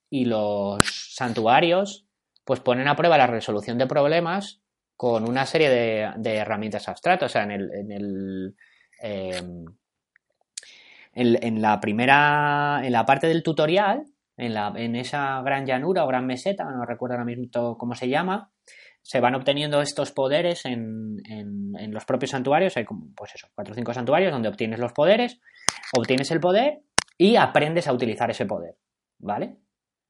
y los santuarios, pues ponen a prueba la resolución de problemas con una serie de, herramientas abstractas. O sea, en el. En, el em, en, la primera. En la parte del tutorial, en, la, en esa gran llanura o gran meseta, no recuerdo ahora mismo cómo se llama, se van obteniendo estos poderes en, en, los propios santuarios. Hay como, pues eso, cuatro o cinco santuarios donde obtienes los poderes, obtienes el poder y aprendes a utilizar ese poder, ¿vale?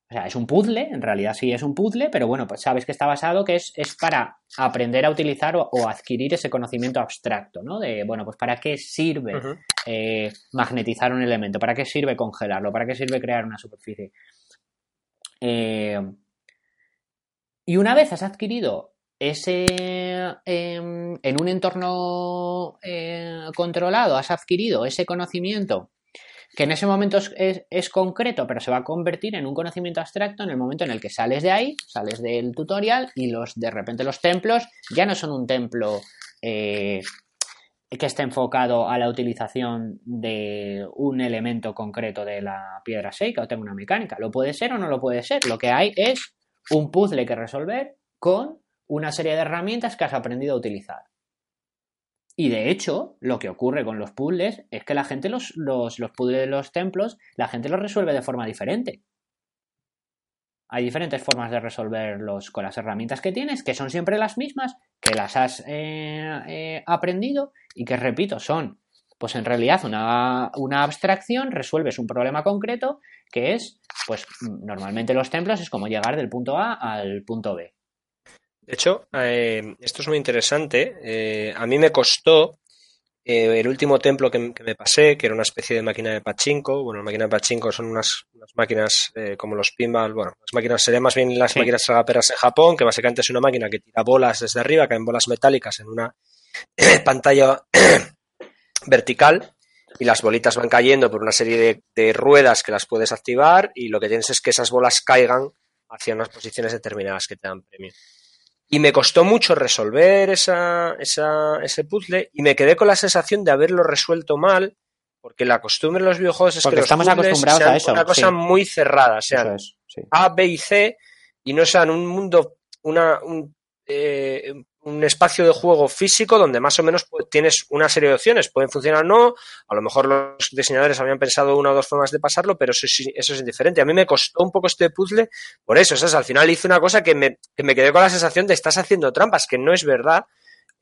O sea, es un puzzle, en realidad sí es un puzzle, pero bueno, pues sabes que está basado que es, es para aprender a utilizar o, adquirir ese conocimiento abstracto, ¿no? De, bueno, pues para qué sirve eh, magnetizar un elemento, para qué sirve congelarlo, para qué sirve crear una superficie. Eh, y una vez has adquirido ese em, en un entorno eh, controlado, has adquirido ese conocimiento que en ese momento es, concreto, pero se va a convertir en un conocimiento abstracto en el momento en el que sales de ahí, sales del tutorial y los de repente los templos ya no son un templo eh, que esté enfocado a la utilización de un elemento concreto de la piedra seca o tenga una mecánica. Lo puede ser o no lo puede ser. Lo que hay es un puzzle que resolver con una serie de herramientas que has aprendido a utilizar. Y de hecho, lo que ocurre con los puzzles es que la gente los, los, puzzles de los templos, la gente los resuelve de forma diferente. hay diferentes formas de resolverlos con las herramientas que tienes, que son siempre las mismas, que las has eh, eh, aprendido y que, repito, son, pues en realidad, una, una, abstracción, resuelves un problema concreto que es, pues normalmente los templos es como llegar del punto A al punto B. De hecho, eh, esto es muy interesante. a mí me costó eh, el último templo que, me pasé, que era una especie de máquina de pachinko, bueno, máquinas de pachinko son unas, máquinas eh, como los pinball, bueno, las máquinas serían más bien las máquinas sagaperas en Japón, que básicamente es una máquina que tira bolas desde arriba, caen bolas metálicas en una [CLEARS THROAT] pantalla [CLEARS THROAT] vertical y las bolitas van cayendo por una serie de, de, ruedas que las puedes activar y lo que tienes es que esas bolas caigan hacia unas posiciones determinadas que te dan premio. Y me costó mucho resolver esa, esa, ese puzzle y me quedé con la sensación de haberlo resuelto mal, porque la costumbre en los videojuegos es que los estamos acostumbrados a eso. Una cosa muy cerrada, sean A, B y C, y no sean un mundo, una, un, eh, un espacio de juego físico donde más o menos tienes una serie de opciones. Pueden funcionar o no. A lo mejor los diseñadores habían pensado una o dos formas de pasarlo, pero eso, eso es indiferente. A mí me costó un poco este puzzle por eso. O al final hice una cosa que me, que me quedé con la sensación de estás haciendo trampas, que no es verdad.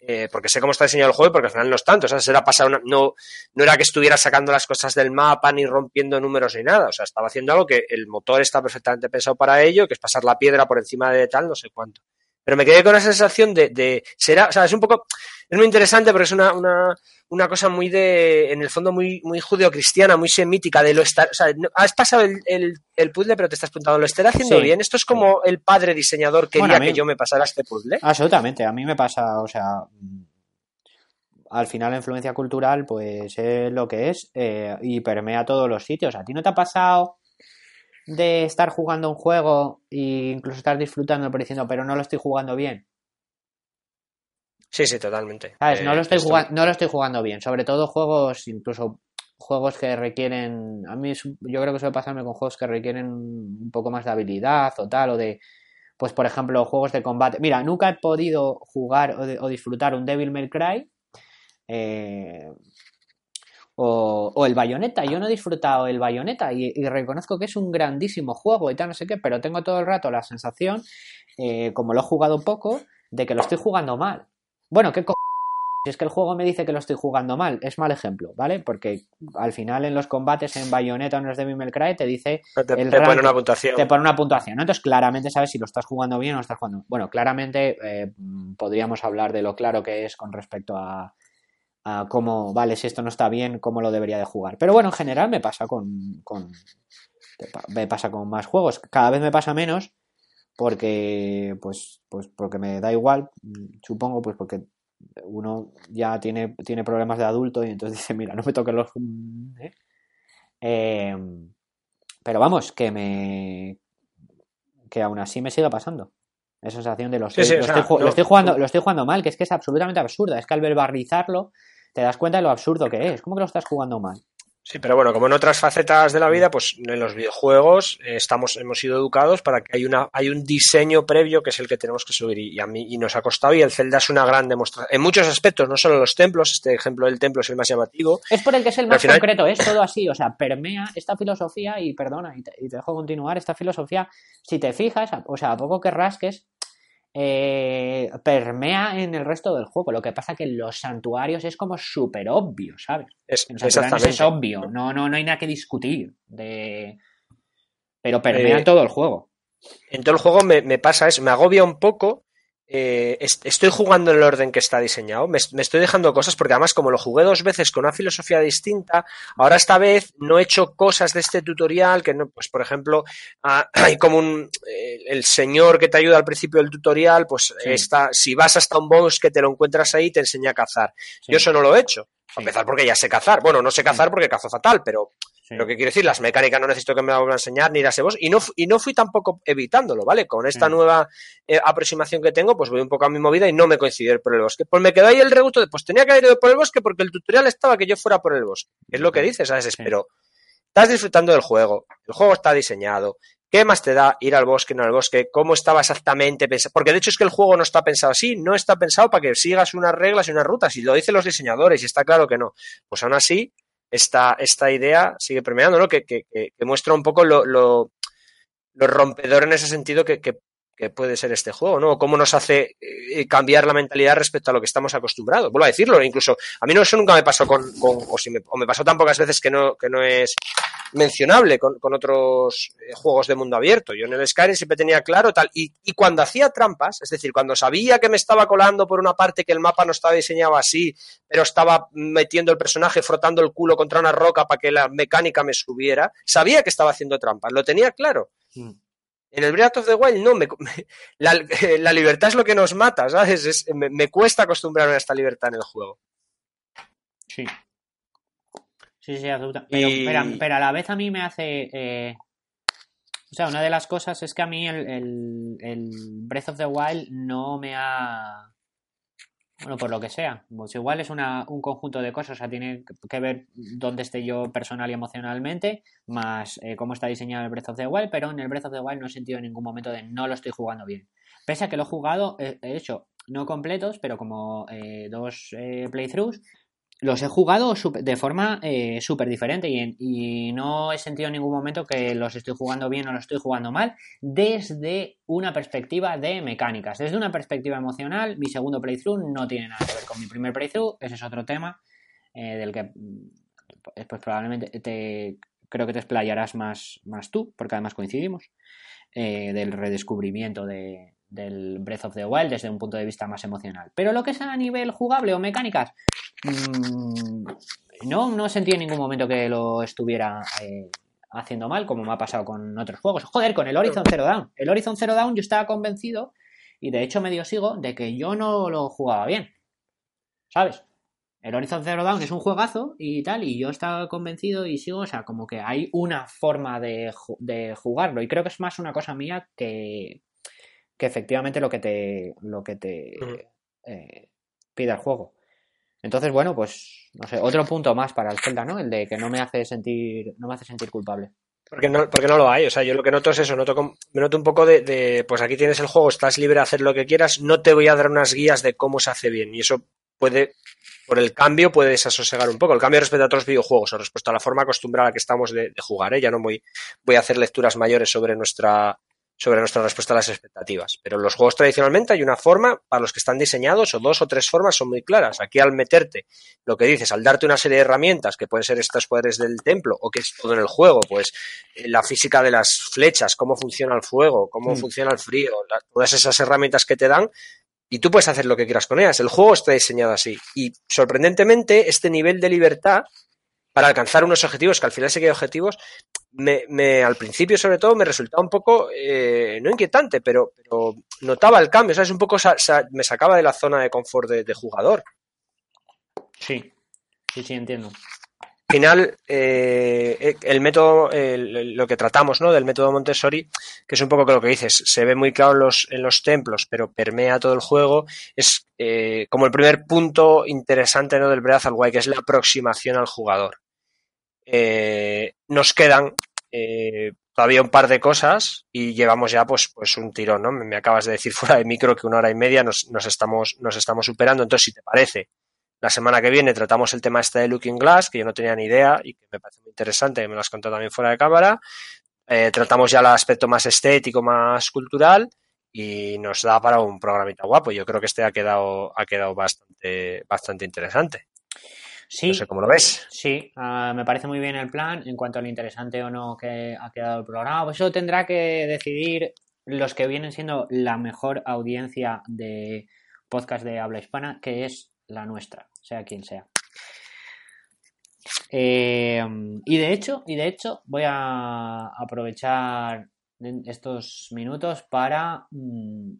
Eh, porque sé cómo está diseñado el juego porque al final no es tanto. O sea, era pasar no, no era que estuviera sacando las cosas del mapa ni rompiendo números ni nada. O sea, estaba haciendo algo que el motor está perfectamente pensado para ello, que es pasar la piedra por encima de tal, no sé cuánto pero me quedé con esa sensación de, de será, o sea, es un poco, es muy interesante porque es una, una, una cosa muy de, en el fondo muy, muy judeocristiana, muy semítica, de lo estar, o sea, has pasado el, el, el puzzle, pero te estás preguntando, ¿lo estará haciendo bien? Esto es como el padre diseñador quería que yo me pasara este puzzle. Absolutamente, a mí me pasa, o sea, al final la influencia cultural, pues es lo que es eh, y permea todos los sitios. ¿A ti no te ha pasado de estar jugando un juego e incluso estar disfrutando pero diciendo, pero no lo estoy jugando bien. Sí, sí, totalmente. No, lo eh, estoy jugando, no lo estoy jugando bien. Sobre todo juegos, incluso juegos que requieren. A mí, yo creo que suele pasarme con juegos que requieren un poco más de habilidad o tal, o de. Pues, por ejemplo, juegos de combate. Mira, nunca he podido jugar o, o disfrutar un Devil May Cry. Eh, o, el Bayonetta. Yo no he disfrutado el Bayonetta y, reconozco que es un grandísimo juego y tal, no sé qué, pero tengo todo el rato la sensación, eh, como lo he jugado poco, de que lo estoy jugando mal. Bueno, ¿qué co si es que el juego me dice que lo estoy jugando mal, es mal ejemplo, ¿vale? Porque al final en los combates en Bayonetta o en los de Mimel Cry te dice. Te, pone una puntuación. Te pone una puntuación, Entonces claramente sabes si lo estás jugando bien o no estás jugando. Bueno, claramente eh, podríamos hablar de lo claro que es con respecto a, cómo, vale, si esto no está bien, cómo lo debería de jugar. Pero bueno, en general me pasa con, con me pasa con más juegos. Cada vez me pasa menos porque, pues, pues porque me da igual, supongo, pues porque uno ya tiene, tiene problemas de adulto y entonces [LAUGHS] dice, mira, no me toquen los... ¿eh? Em, pero vamos, que me... que aún así me sigue pasando. Esa sensación de los lo, estoy, jugando, lo estoy jugando mal, que es que es absolutamente absurda. Es que al verbarizarlo te das cuenta de lo absurdo que es. ¿Cómo que lo estás jugando mal? Sí, pero bueno, como en otras facetas de la vida, pues en los videojuegos eh, estamos, hemos sido educados para que hay una, hay un diseño previo que es el que tenemos que subir y, a mí y nos ha costado y el Zelda es una gran demostración. En muchos aspectos, no solo los templos, este ejemplo del templo es el más llamativo. Es por el que es el más concreto, es todo así, o sea, permea esta filosofía y perdona, y te, y te dejo continuar, esta filosofía, si te fijas, o sea, a poco que rasques, eh, permea en el resto del juego. Lo que pasa que en los santuarios es como súper obvio, ¿sabes? Es, es obvio, no, no, no hay nada que discutir. De... Pero permea en eh, todo el juego. En todo el juego me, me pasa eso, me agobia un poco eh, estoy jugando en el orden que está diseñado, me, estoy dejando cosas porque además como lo jugué dos veces con una filosofía distinta, ahora esta vez no he hecho cosas de este tutorial que no, pues por ejemplo, [CLEARS THROAT] hay como un, eh, el señor que te ayuda al principio del tutorial, pues está, si vas hasta un bosque te lo encuentras ahí te enseña a cazar. Yo eso no lo he hecho. A empezar porque ya sé cazar. Bueno, no sé cazar porque cazo fatal, pero lo que quiero decir, las mecánicas no necesito que me la vuelvan a enseñar ni las vos y no, y no fui tampoco evitándolo, ¿vale? Con esta mm. nueva eh, aproximación que tengo, pues voy un poco a mi movida y no me coincidir por el bosque. Pues me quedó ahí el regusto de, pues tenía que ir por el bosque porque el tutorial estaba que yo fuera por el bosque. Es lo que dices, ¿sabes? Pero estás disfrutando del juego, el juego está diseñado, ¿Qué más te da ir al bosque, no al bosque? ¿Cómo estaba exactamente pensado? Porque de hecho es que el juego no está pensado así, no está pensado para que sigas unas reglas y unas rutas, y lo dicen los diseñadores, y está claro que no. Pues aún así, esta, esta idea sigue permeando, ¿no? Que, que, que muestra un poco lo, lo, lo rompedor en ese sentido que, que, que puede ser este juego, ¿no? Cómo nos hace eh, cambiar la mentalidad respecto a lo que estamos acostumbrados. Vuelvo a decirlo, incluso a mí no eso nunca me pasó con, o, si me pasó tan pocas veces que no, que no es mencionable con, con otros eh, juegos de mundo abierto. Yo en el Skyrim siempre tenía claro tal, y, y cuando hacía trampas, es decir, cuando sabía que me estaba colando por una parte que el mapa no estaba diseñado así, pero estaba metiendo el personaje, frotando el culo contra una roca para que la mecánica me subiera, sabía que estaba haciendo trampas, lo tenía claro. Mm. En el Breath of the Wild no, me, [LAUGHS] me- la, [LAUGHS] la libertad es lo que nos mata, ¿sabes? Es- me, me cuesta acostumbrarme a esta libertad en el juego. Sí. Sí, sí, absoluta. Pero, Y- pero, pero a la vez a mí me hace. eh, O sea, una de las cosas es que a mí el, el, el Breath of the Wild no me ha. Bueno, por lo que sea. Pues igual es una, un conjunto de cosas. O sea, tiene que ver dónde esté yo personal y emocionalmente, más eh, cómo está diseñado el Breath of the Wild. Pero en el Breath of the Wild no he sentido en ningún momento de no lo estoy jugando bien. Pese a que lo he jugado, he, he hecho no completos, pero como eh, dos eh, playthroughs, los he jugado de forma eh, súper diferente y, y no he sentido en ningún momento que los estoy jugando bien o los estoy jugando mal desde una perspectiva de mecánicas. Desde una perspectiva emocional, mi segundo playthrough no tiene nada que ver con mi primer playthrough, ese es otro tema eh, del que mm, pues probablemente te creo que te explayarás más, más tú, porque además coincidimos, eh, del redescubrimiento de, del Breath of the Wild desde un punto de vista más emocional. Pero lo que es a nivel jugable o mecánicas, Mm, no, no sentí en ningún momento que lo estuviera eh, haciendo mal, como me ha pasado con otros juegos. Joder, con el Horizon Zero Dawn. El Horizon Zero Dawn yo estaba convencido, y de hecho medio sigo, de que yo no lo jugaba bien. ¿Sabes? El Horizon Zero Dawn es un juegazo y tal, y yo estaba convencido y sigo, o sea, como que hay una forma de, de jugarlo, y creo que es más una cosa mía que, que efectivamente lo que te, lo que te eh, pide el juego. Entonces, bueno, pues, no sé, otro punto más para el Zelda, ¿no? El de que no me hace sentir, no me hace sentir culpable. Porque no, porque no lo hay. O sea, yo lo que noto es eso, noto me noto un poco de, de, pues aquí tienes el juego, estás libre de hacer lo que quieras, no te voy a dar unas guías de cómo se hace bien. Y eso puede, por el cambio, puede desasosegar un poco. El cambio respecto a otros videojuegos o respecto a la forma acostumbrada que estamos de, de jugar, ¿eh? Ya no voy, voy a hacer lecturas mayores sobre nuestra, sobre nuestra respuesta a las expectativas. Pero en los juegos tradicionalmente hay una forma para los que están diseñados o dos o tres formas son muy claras. Aquí al meterte lo que dices, al darte una serie de herramientas que pueden ser estos poderes del templo o que es todo en el juego, pues eh, la física de las flechas, cómo funciona el fuego, cómo Mm. funciona el frío, la- todas esas herramientas que te dan y tú puedes hacer lo que quieras con ellas. El juego está diseñado así y sorprendentemente este nivel de libertad para alcanzar unos objetivos que al final se quedan objetivos me, me, al principio sobre todo me resultaba un poco eh, no inquietante pero, pero notaba el cambio ¿sabes? un poco sa- sa- me sacaba de la zona de confort de, de jugador Sí, sí, sí, entiendo. al final eh, el método el- el- lo que tratamos ¿no? del método Montessori que es un poco lo que dices se ve muy claro en los, en los templos pero permea todo el juego es eh, como el primer punto interesante ¿no? del Breath of the Wild que es la aproximación al jugador Eh, nos quedan eh, todavía un par de cosas y llevamos ya pues, pues un tirón, ¿no? Me, acabas de decir [LAUGHS] fuera de micro que una hora y media nos, nos, estamos, nos estamos superando. Entonces, si te parece, la semana que viene tratamos el tema este de Looking Glass, que yo no tenía ni idea y que me parece muy interesante, que me lo has contado también fuera de cámara. Eh, tratamos ya el aspecto más estético, más cultural y nos da para un programita guapo. Yo creo que este ha quedado, ha quedado bastante, bastante interesante. Sí, No sé cómo lo ves. sí, ah, me parece muy bien el plan en cuanto a lo interesante o no que ha quedado el programa. Pues eso tendrá que decidir los que vienen siendo la mejor audiencia de podcast de habla hispana, que es la nuestra, sea quien sea. Eh, y de hecho, y de hecho, voy a aprovechar estos minutos para mm,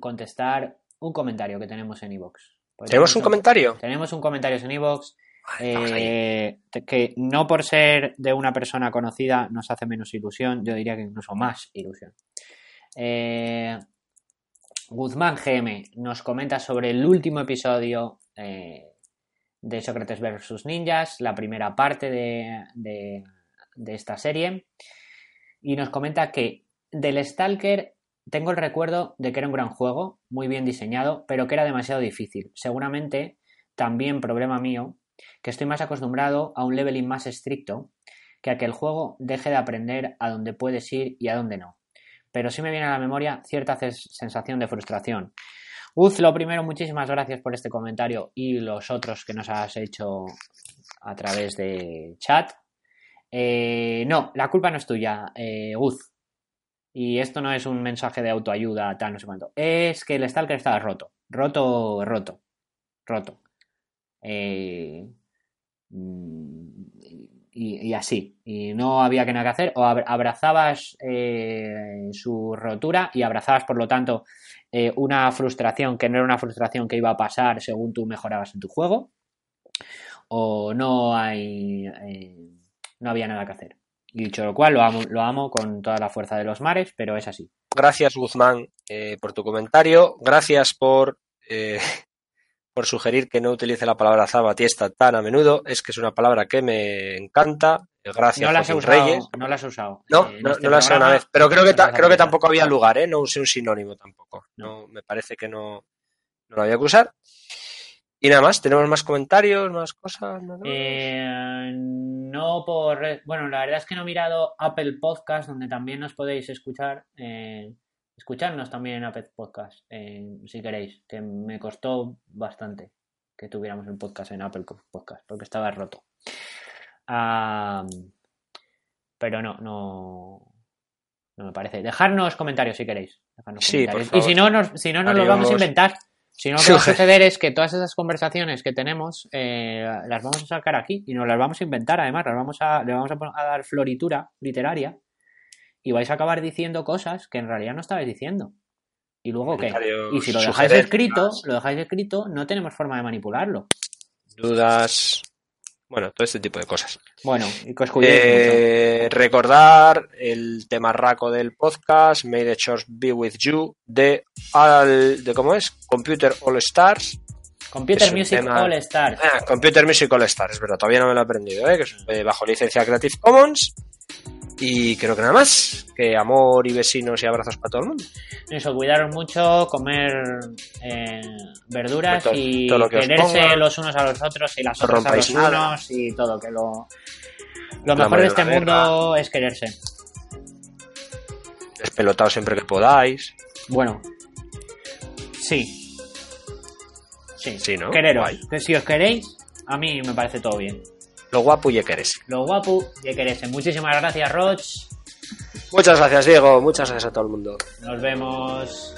contestar un comentario que tenemos en iVoox. Porque ¿Tenemos un comentario? Tenemos un comentario en iVoox eh, que no por ser de una persona conocida nos hace menos ilusión, yo diría que incluso más ilusión. Eh, Guzmán GM nos comenta sobre el último episodio eh, de Sócrates vs. Ninjas, la primera parte de, de, de, esta serie, y nos comenta que del Stalker tengo el recuerdo de que era un gran juego, muy bien diseñado, pero que era demasiado difícil. Seguramente también problema mío, que estoy más acostumbrado a un leveling más estricto, que a que el juego deje de aprender a dónde puedes ir y a dónde no. pero sí me viene a la memoria cierta sensación de frustración. Uz, lo primero, muchísimas gracias por este comentario y los otros que nos has hecho a través de chat. Eh, no, la culpa no es tuya, eh, Uz. Y esto no es un mensaje de autoayuda, tal, no sé cuánto. Es que el Stalker estaba roto. Roto, roto. Roto. Eh, y, así. Y no había que nada que hacer. O abrazabas eh, su rotura y abrazabas, por lo tanto, eh, una frustración que no era una frustración que iba a pasar según tú mejorabas en tu juego. O no hay. No había nada que hacer. Y dicho lo cual, lo amo, lo amo con toda la fuerza de los mares, pero es así. Gracias, Guzmán, por tu comentario. Gracias por por sugerir que no utilice la palabra zabatiesta tan a menudo. Es que es una palabra que me encanta. Gracias, no la has usado, Reyes. No la has usado. No, no, este la he usado una vez. Pero creo que, creo que tampoco había lugar, ¿eh? No usé un sinónimo tampoco. No, me parece que no, no lo había que usar. Y nada más, ¿tenemos más comentarios, más cosas? ¿No, eh, no por... Bueno, la verdad es que no he mirado Apple Podcast, donde también nos podéis escuchar. Eh, escucharnos también en Apple Podcast, eh, si queréis, que me costó bastante que tuviéramos un podcast en Apple Podcast, porque estaba roto. pero no, no, no me parece. Dejarnos comentarios si queréis. sí, Y si no, nos, si no, nos lo vamos a inventar. Si no, lo [LAUGHS] que va a suceder es que todas esas conversaciones que tenemos eh, las vamos a sacar aquí y nos las vamos a inventar, además, las vamos a, le vamos a dar floritura literaria y vais a acabar diciendo cosas que en realidad no estabais diciendo. ¿Y luego qué? Y si lo dejáis escrito, lo dejáis escrito, no tenemos forma de manipularlo. Dudas. Bueno, todo este tipo de cosas. Bueno, y eh, Recordar el tema raco del podcast, May the Church Be With You, de, al, de ¿cómo es? Computer All Stars. Computer Music All Stars. Ah, Computer Music All Stars, es verdad, todavía no me lo he aprendido, ¿eh? que es eh, bajo licencia Creative Commons. Y creo que nada más, que amor y besinos y abrazos para todo el mundo. Eso, cuidaros mucho, comer eh, verduras y quererse los unos a los otros y las otras a los unos y todo, que lo, lo mejor de este mundo es quererse. Despelotado siempre que podáis. Bueno, sí. Sí, sí ¿no? Quereros. Que si os queréis, a mí me parece todo bien. Lo guapo y querés. Lo guapo y querés. Muchísimas gracias, Roch. Muchas gracias, Diego. Muchas gracias a todo el mundo. Nos vemos.